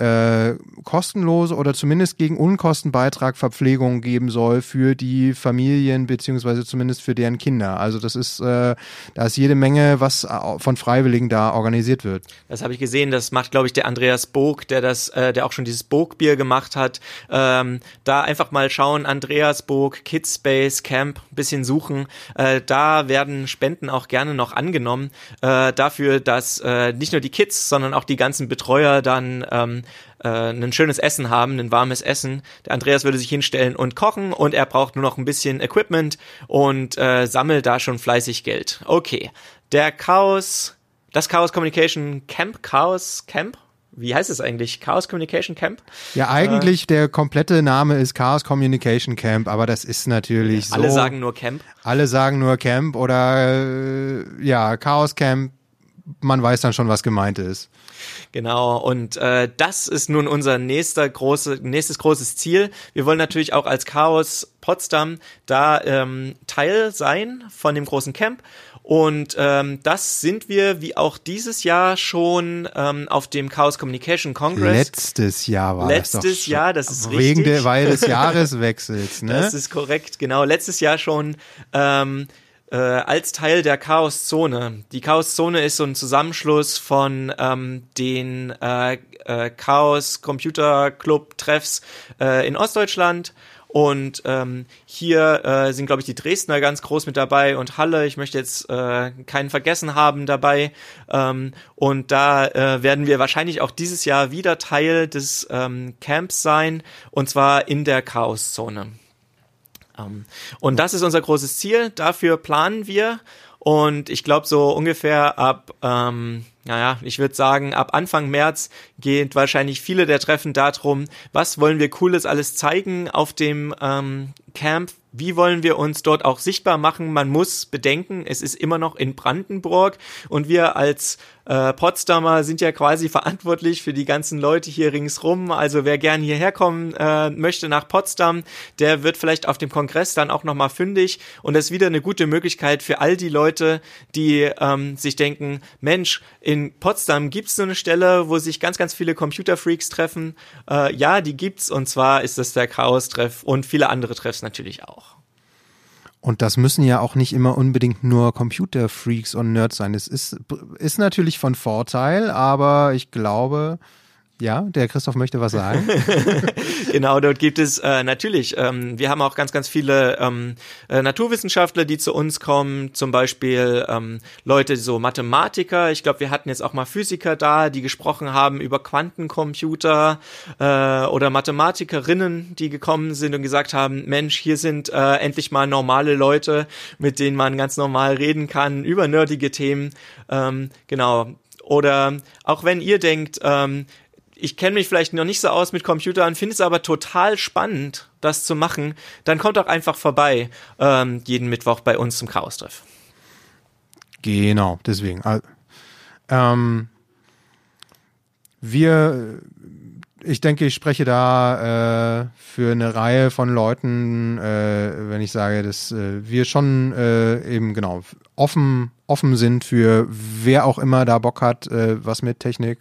äh, kostenlose oder zumindest gegen Unkostenbeitrag Verpflegung geben soll für die Familien beziehungsweise zumindest für deren Kinder. Also das ist, äh, da ist jede Menge, was von Freiwilligen da organisiert wird. Das habe ich gesehen. Das macht, glaube ich, der Andreas Bog, der das, äh, der auch schon dieses Bog-Bier gemacht hat. Ähm, da einfach mal schauen, Andreas Bog, Kidspace Camp, bisschen suchen. Äh, da werden Spenden auch gerne noch angenommen äh, dafür, dass äh, nicht nur die Kids, sondern auch die ganzen Betreuer dann ähm, äh, ein schönes Essen haben, ein warmes Essen. Der Andreas würde sich hinstellen und kochen und er braucht nur noch ein bisschen Equipment und äh, sammelt da schon fleißig Geld. Okay, der Chaos, das Chaos Communication Camp, Chaos Camp, wie heißt es eigentlich? Chaos Communication Camp? Ja, eigentlich äh, der komplette Name ist Chaos Communication Camp, aber das ist natürlich alle so. Alle sagen nur Camp. Alle sagen nur Camp oder äh, ja, Chaos Camp. Man weiß dann schon, was gemeint ist. Genau, und äh, das ist nun unser nächster große, nächstes großes Ziel. Wir wollen natürlich auch als Chaos Potsdam da ähm, Teil sein von dem großen Camp. Und ähm, das sind wir, wie auch dieses Jahr schon ähm, auf dem Chaos Communication Congress. Letztes Jahr war Letztes das doch Jahr, das ist wegen richtig. der Weil des Jahreswechsels, ne? Das ist korrekt, genau. Letztes Jahr schon ähm, äh, als Teil der Chaoszone. Die Chaoszone ist so ein Zusammenschluss von ähm, den äh, äh, Chaos Computer Club Treffs äh, in Ostdeutschland. Und ähm, hier äh, sind, glaube ich, die Dresdner ganz groß mit dabei und Halle. Ich möchte jetzt äh, keinen vergessen haben dabei. Ähm, und da äh, werden wir wahrscheinlich auch dieses Jahr wieder Teil des ähm, Camps sein, und zwar in der Chaoszone. Ähm, und das ist unser großes Ziel. Dafür planen wir. Und ich glaube, so ungefähr ab, ähm, naja, ich würde sagen, ab Anfang März geht wahrscheinlich viele der Treffen darum, was wollen wir Cooles alles zeigen auf dem ähm, Camp, wie wollen wir uns dort auch sichtbar machen? Man muss bedenken, es ist immer noch in Brandenburg und wir als äh, Potsdamer sind ja quasi verantwortlich für die ganzen Leute hier ringsrum. Also wer gern hierher kommen äh, möchte nach Potsdam, der wird vielleicht auf dem Kongress dann auch nochmal fündig und das ist wieder eine gute Möglichkeit für all die Leute, die ähm, sich denken, Mensch, in Potsdam gibt's so eine Stelle, wo sich ganz, ganz viele Computerfreaks treffen. Äh, ja, die gibt's und zwar ist das der Chaos-Treff und viele andere Treffs natürlich auch. Und das müssen ja auch nicht immer unbedingt nur Computerfreaks und Nerds sein. Es ist, ist natürlich von Vorteil, aber ich glaube, ja, der Christoph möchte was sagen. genau, dort gibt es äh, natürlich, ähm, wir haben auch ganz, ganz viele ähm, äh, Naturwissenschaftler, die zu uns kommen, zum Beispiel ähm, Leute, so Mathematiker. Ich glaube, wir hatten jetzt auch mal Physiker da, die gesprochen haben über Quantencomputer äh, oder Mathematikerinnen, die gekommen sind und gesagt haben, Mensch, hier sind äh, endlich mal normale Leute, mit denen man ganz normal reden kann über nerdige Themen. Ähm, genau. Oder auch wenn ihr denkt, ähm, ich kenne mich vielleicht noch nicht so aus mit Computern, finde es aber total spannend, das zu machen, dann kommt doch einfach vorbei ähm, jeden Mittwoch bei uns zum Chaos-Treff. Genau, deswegen. Ähm, wir, ich denke, ich spreche da äh, für eine Reihe von Leuten, äh, wenn ich sage, dass äh, wir schon äh, eben genau offen, offen sind für wer auch immer da Bock hat, äh, was mit Technik,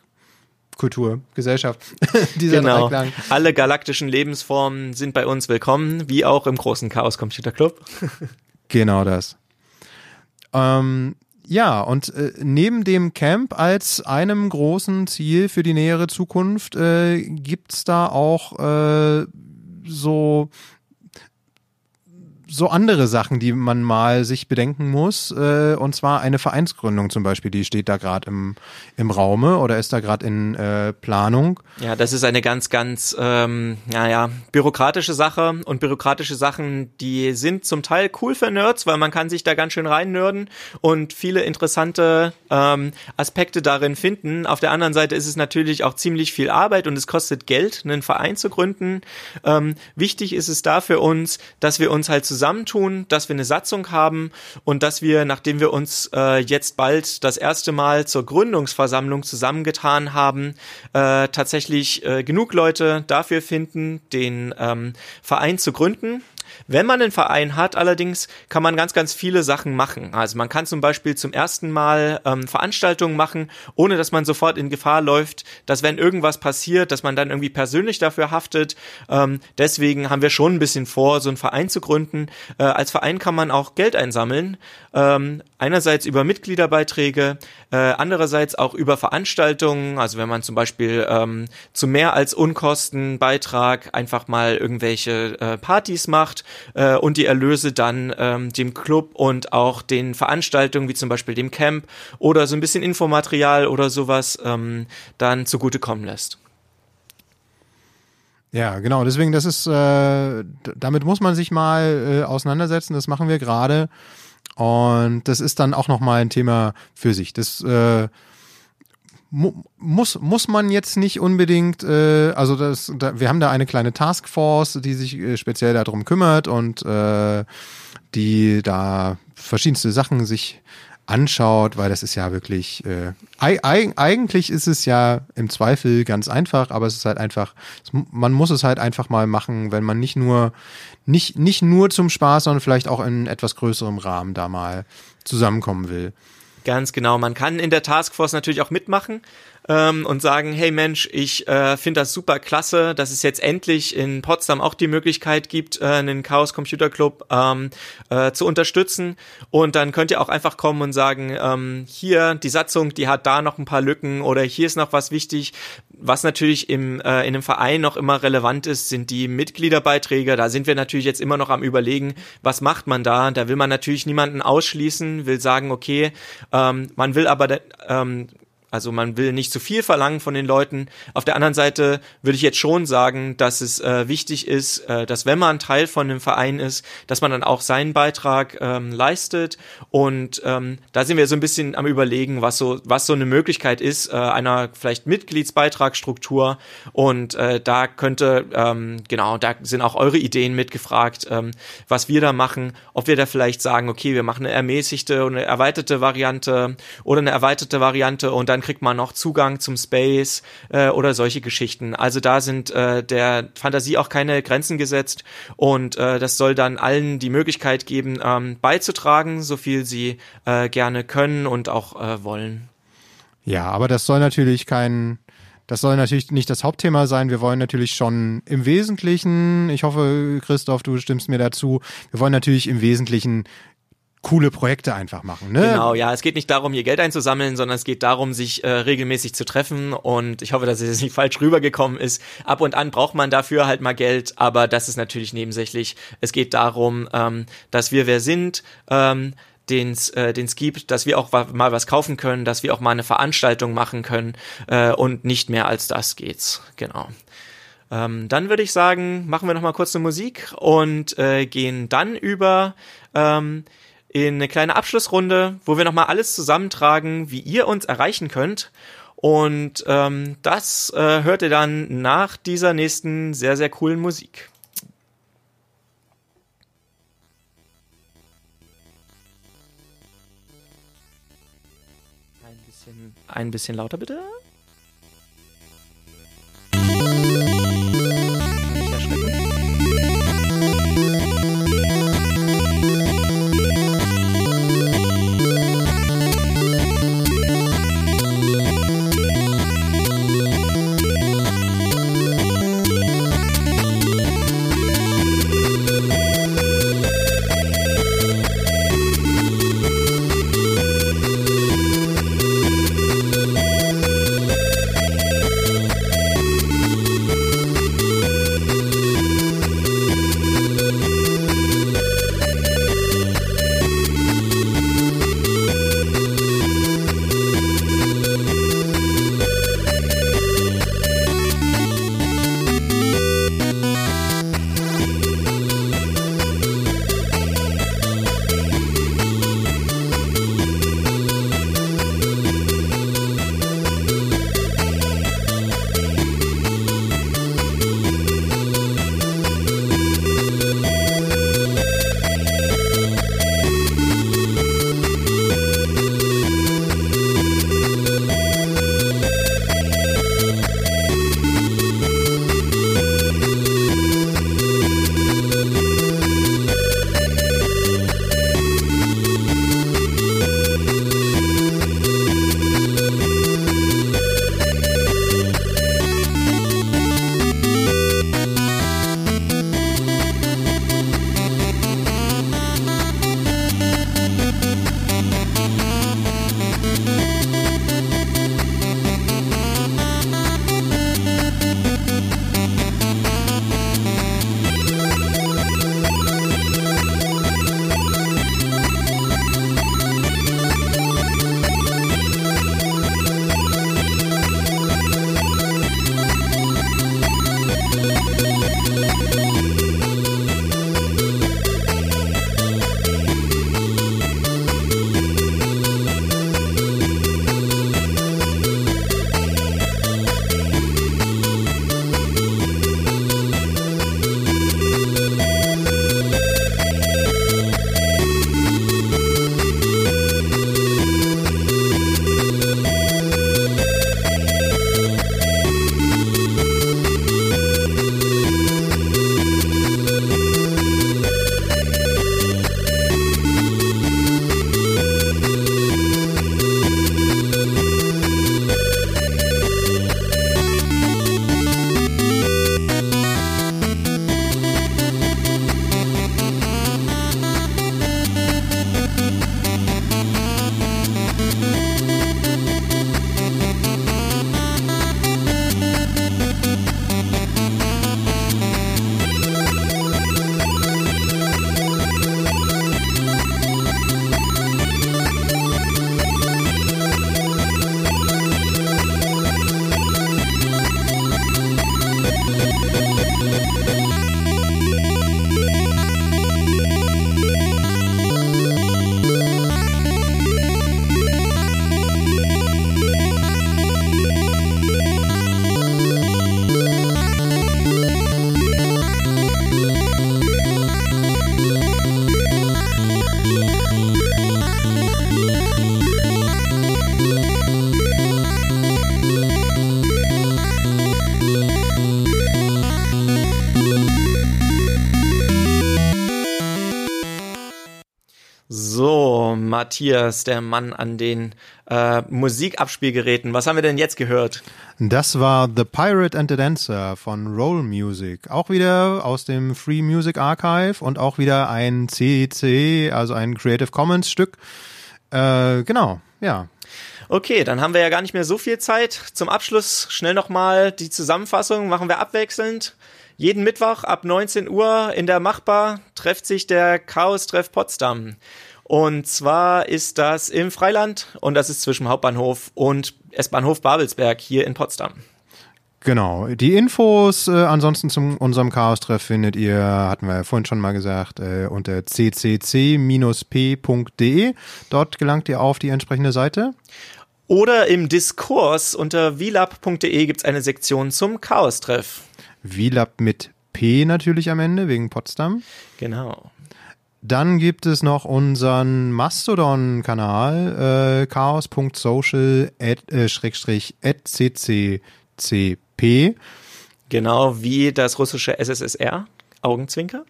Kultur, Gesellschaft. Dieser genau. Dreiklang. Alle galaktischen Lebensformen sind bei uns willkommen, wie auch im großen Chaos Computer Club. genau das. Ähm, ja, und äh, neben dem Camp als einem großen Ziel für die nähere Zukunft äh, gibt's da auch äh, so so andere Sachen, die man mal sich bedenken muss. Äh, und zwar eine Vereinsgründung zum Beispiel, die steht da gerade im, im Raume oder ist da gerade in äh, Planung. Ja, das ist eine ganz, ganz, ähm, naja, bürokratische Sache. Und bürokratische Sachen, die sind zum Teil cool für Nerds, weil man kann sich da ganz schön reinnörden und viele interessante ähm, Aspekte darin finden. Auf der anderen Seite ist es natürlich auch ziemlich viel Arbeit und es kostet Geld, einen Verein zu gründen. Ähm, wichtig ist es da für uns, dass wir uns halt zusammen zusammentun, dass wir eine Satzung haben und dass wir, nachdem wir uns äh, jetzt bald das erste Mal zur Gründungsversammlung zusammengetan haben, äh, tatsächlich äh, genug Leute dafür finden, den ähm, Verein zu gründen. Wenn man einen Verein hat, allerdings kann man ganz, ganz viele Sachen machen. Also man kann zum Beispiel zum ersten Mal ähm, Veranstaltungen machen, ohne dass man sofort in Gefahr läuft, dass wenn irgendwas passiert, dass man dann irgendwie persönlich dafür haftet. Ähm, deswegen haben wir schon ein bisschen vor, so einen Verein zu gründen. Äh, als Verein kann man auch Geld einsammeln. Ähm, einerseits über Mitgliederbeiträge, äh, andererseits auch über Veranstaltungen. Also wenn man zum Beispiel ähm, zu mehr als Unkostenbeitrag einfach mal irgendwelche äh, Partys macht äh, und die Erlöse dann ähm, dem Club und auch den Veranstaltungen wie zum Beispiel dem Camp oder so ein bisschen Infomaterial oder sowas ähm, dann zugutekommen lässt. Ja, genau. Deswegen, das ist, äh, damit muss man sich mal äh, auseinandersetzen. Das machen wir gerade. Und das ist dann auch nochmal ein Thema für sich. Das äh, mu muss, muss man jetzt nicht unbedingt, äh, also das, da, wir haben da eine kleine Taskforce, die sich äh, speziell darum kümmert und äh, die da verschiedenste Sachen sich anschaut, weil das ist ja wirklich, äh, eigentlich ist es ja im Zweifel ganz einfach, aber es ist halt einfach, man muss es halt einfach mal machen, wenn man nicht nur, nicht, nicht nur zum Spaß, sondern vielleicht auch in etwas größerem Rahmen da mal zusammenkommen will. Ganz genau. Man kann in der Taskforce natürlich auch mitmachen ähm, und sagen, hey Mensch, ich äh, finde das super klasse, dass es jetzt endlich in Potsdam auch die Möglichkeit gibt, äh, einen Chaos Computer Club ähm, äh, zu unterstützen. Und dann könnt ihr auch einfach kommen und sagen, ähm, hier die Satzung, die hat da noch ein paar Lücken oder hier ist noch was wichtig. Was natürlich im, äh, in einem Verein noch immer relevant ist, sind die Mitgliederbeiträge. Da sind wir natürlich jetzt immer noch am überlegen, was macht man da? Da will man natürlich niemanden ausschließen, will sagen, okay, ähm, man will aber ähm, also man will nicht zu viel verlangen von den Leuten. Auf der anderen Seite würde ich jetzt schon sagen, dass es äh, wichtig ist, äh, dass wenn man Teil von einem Verein ist, dass man dann auch seinen Beitrag ähm, leistet. Und ähm, da sind wir so ein bisschen am überlegen, was so was so eine Möglichkeit ist äh, einer vielleicht Mitgliedsbeitragsstruktur. Und äh, da könnte ähm, genau da sind auch eure Ideen mitgefragt, ähm, was wir da machen. Ob wir da vielleicht sagen, okay, wir machen eine ermäßigte oder eine erweiterte Variante oder eine erweiterte Variante und dann dann kriegt man noch Zugang zum Space äh, oder solche Geschichten. Also da sind äh, der Fantasie auch keine Grenzen gesetzt und äh, das soll dann allen die Möglichkeit geben, ähm, beizutragen, so viel sie äh, gerne können und auch äh, wollen. Ja, aber das soll natürlich kein das soll natürlich nicht das Hauptthema sein. Wir wollen natürlich schon im Wesentlichen, ich hoffe, Christoph, du stimmst mir dazu, wir wollen natürlich im Wesentlichen coole Projekte einfach machen. Ne? Genau, ja, es geht nicht darum, hier Geld einzusammeln, sondern es geht darum, sich äh, regelmäßig zu treffen und ich hoffe, dass es nicht falsch rübergekommen ist. Ab und an braucht man dafür halt mal Geld, aber das ist natürlich nebensächlich. Es geht darum, ähm, dass wir wer sind, ähm, den äh, den's gibt, dass wir auch mal was kaufen können, dass wir auch mal eine Veranstaltung machen können äh, und nicht mehr als das geht's. Genau. Ähm, dann würde ich sagen, machen wir noch mal kurz eine Musik und äh, gehen dann über ähm, in eine kleine Abschlussrunde, wo wir nochmal alles zusammentragen, wie ihr uns erreichen könnt. Und ähm, das äh, hört ihr dann nach dieser nächsten sehr, sehr coolen Musik. Ein bisschen, ein bisschen lauter bitte. Matthias, der Mann an den äh, Musikabspielgeräten. Was haben wir denn jetzt gehört? Das war The Pirate and the Dancer von Roll Music. Auch wieder aus dem Free Music Archive und auch wieder ein CC, also ein Creative Commons Stück. Äh, genau, ja. Okay, dann haben wir ja gar nicht mehr so viel Zeit. Zum Abschluss schnell nochmal die Zusammenfassung, machen wir abwechselnd. Jeden Mittwoch ab 19 Uhr in der Machbar trefft sich der Chaos-Treff Potsdam. Und zwar ist das im Freiland und das ist zwischen Hauptbahnhof und S-Bahnhof Babelsberg hier in Potsdam. Genau. Die Infos äh, ansonsten zu unserem Chaos-Treff findet ihr, hatten wir ja vorhin schon mal gesagt, äh, unter ccc-p.de. Dort gelangt ihr auf die entsprechende Seite. Oder im Diskurs unter vilab.de gibt es eine Sektion zum Chaos-Treff. Vilab mit P natürlich am Ende, wegen Potsdam. Genau. Dann gibt es noch unseren Mastodon-Kanal, äh, chaos.social äh. Genau wie das russische SSSR, Augenzwinker.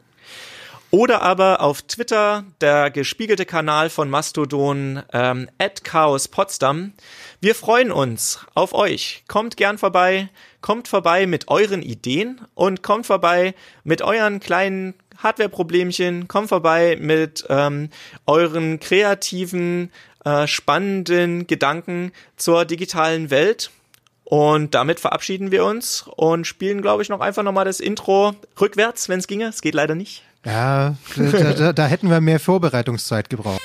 Oder aber auf Twitter der gespiegelte Kanal von Mastodon ähm, Chaos Potsdam. Wir freuen uns auf euch. Kommt gern vorbei, kommt vorbei mit euren Ideen und kommt vorbei mit euren kleinen Hardware-Problemchen, kommt vorbei mit ähm, euren kreativen, äh, spannenden Gedanken zur digitalen Welt. Und damit verabschieden wir uns und spielen, glaube ich, noch einfach nochmal das Intro rückwärts, wenn es ginge. Es geht leider nicht. Ja, da, da, da hätten wir mehr Vorbereitungszeit gebraucht.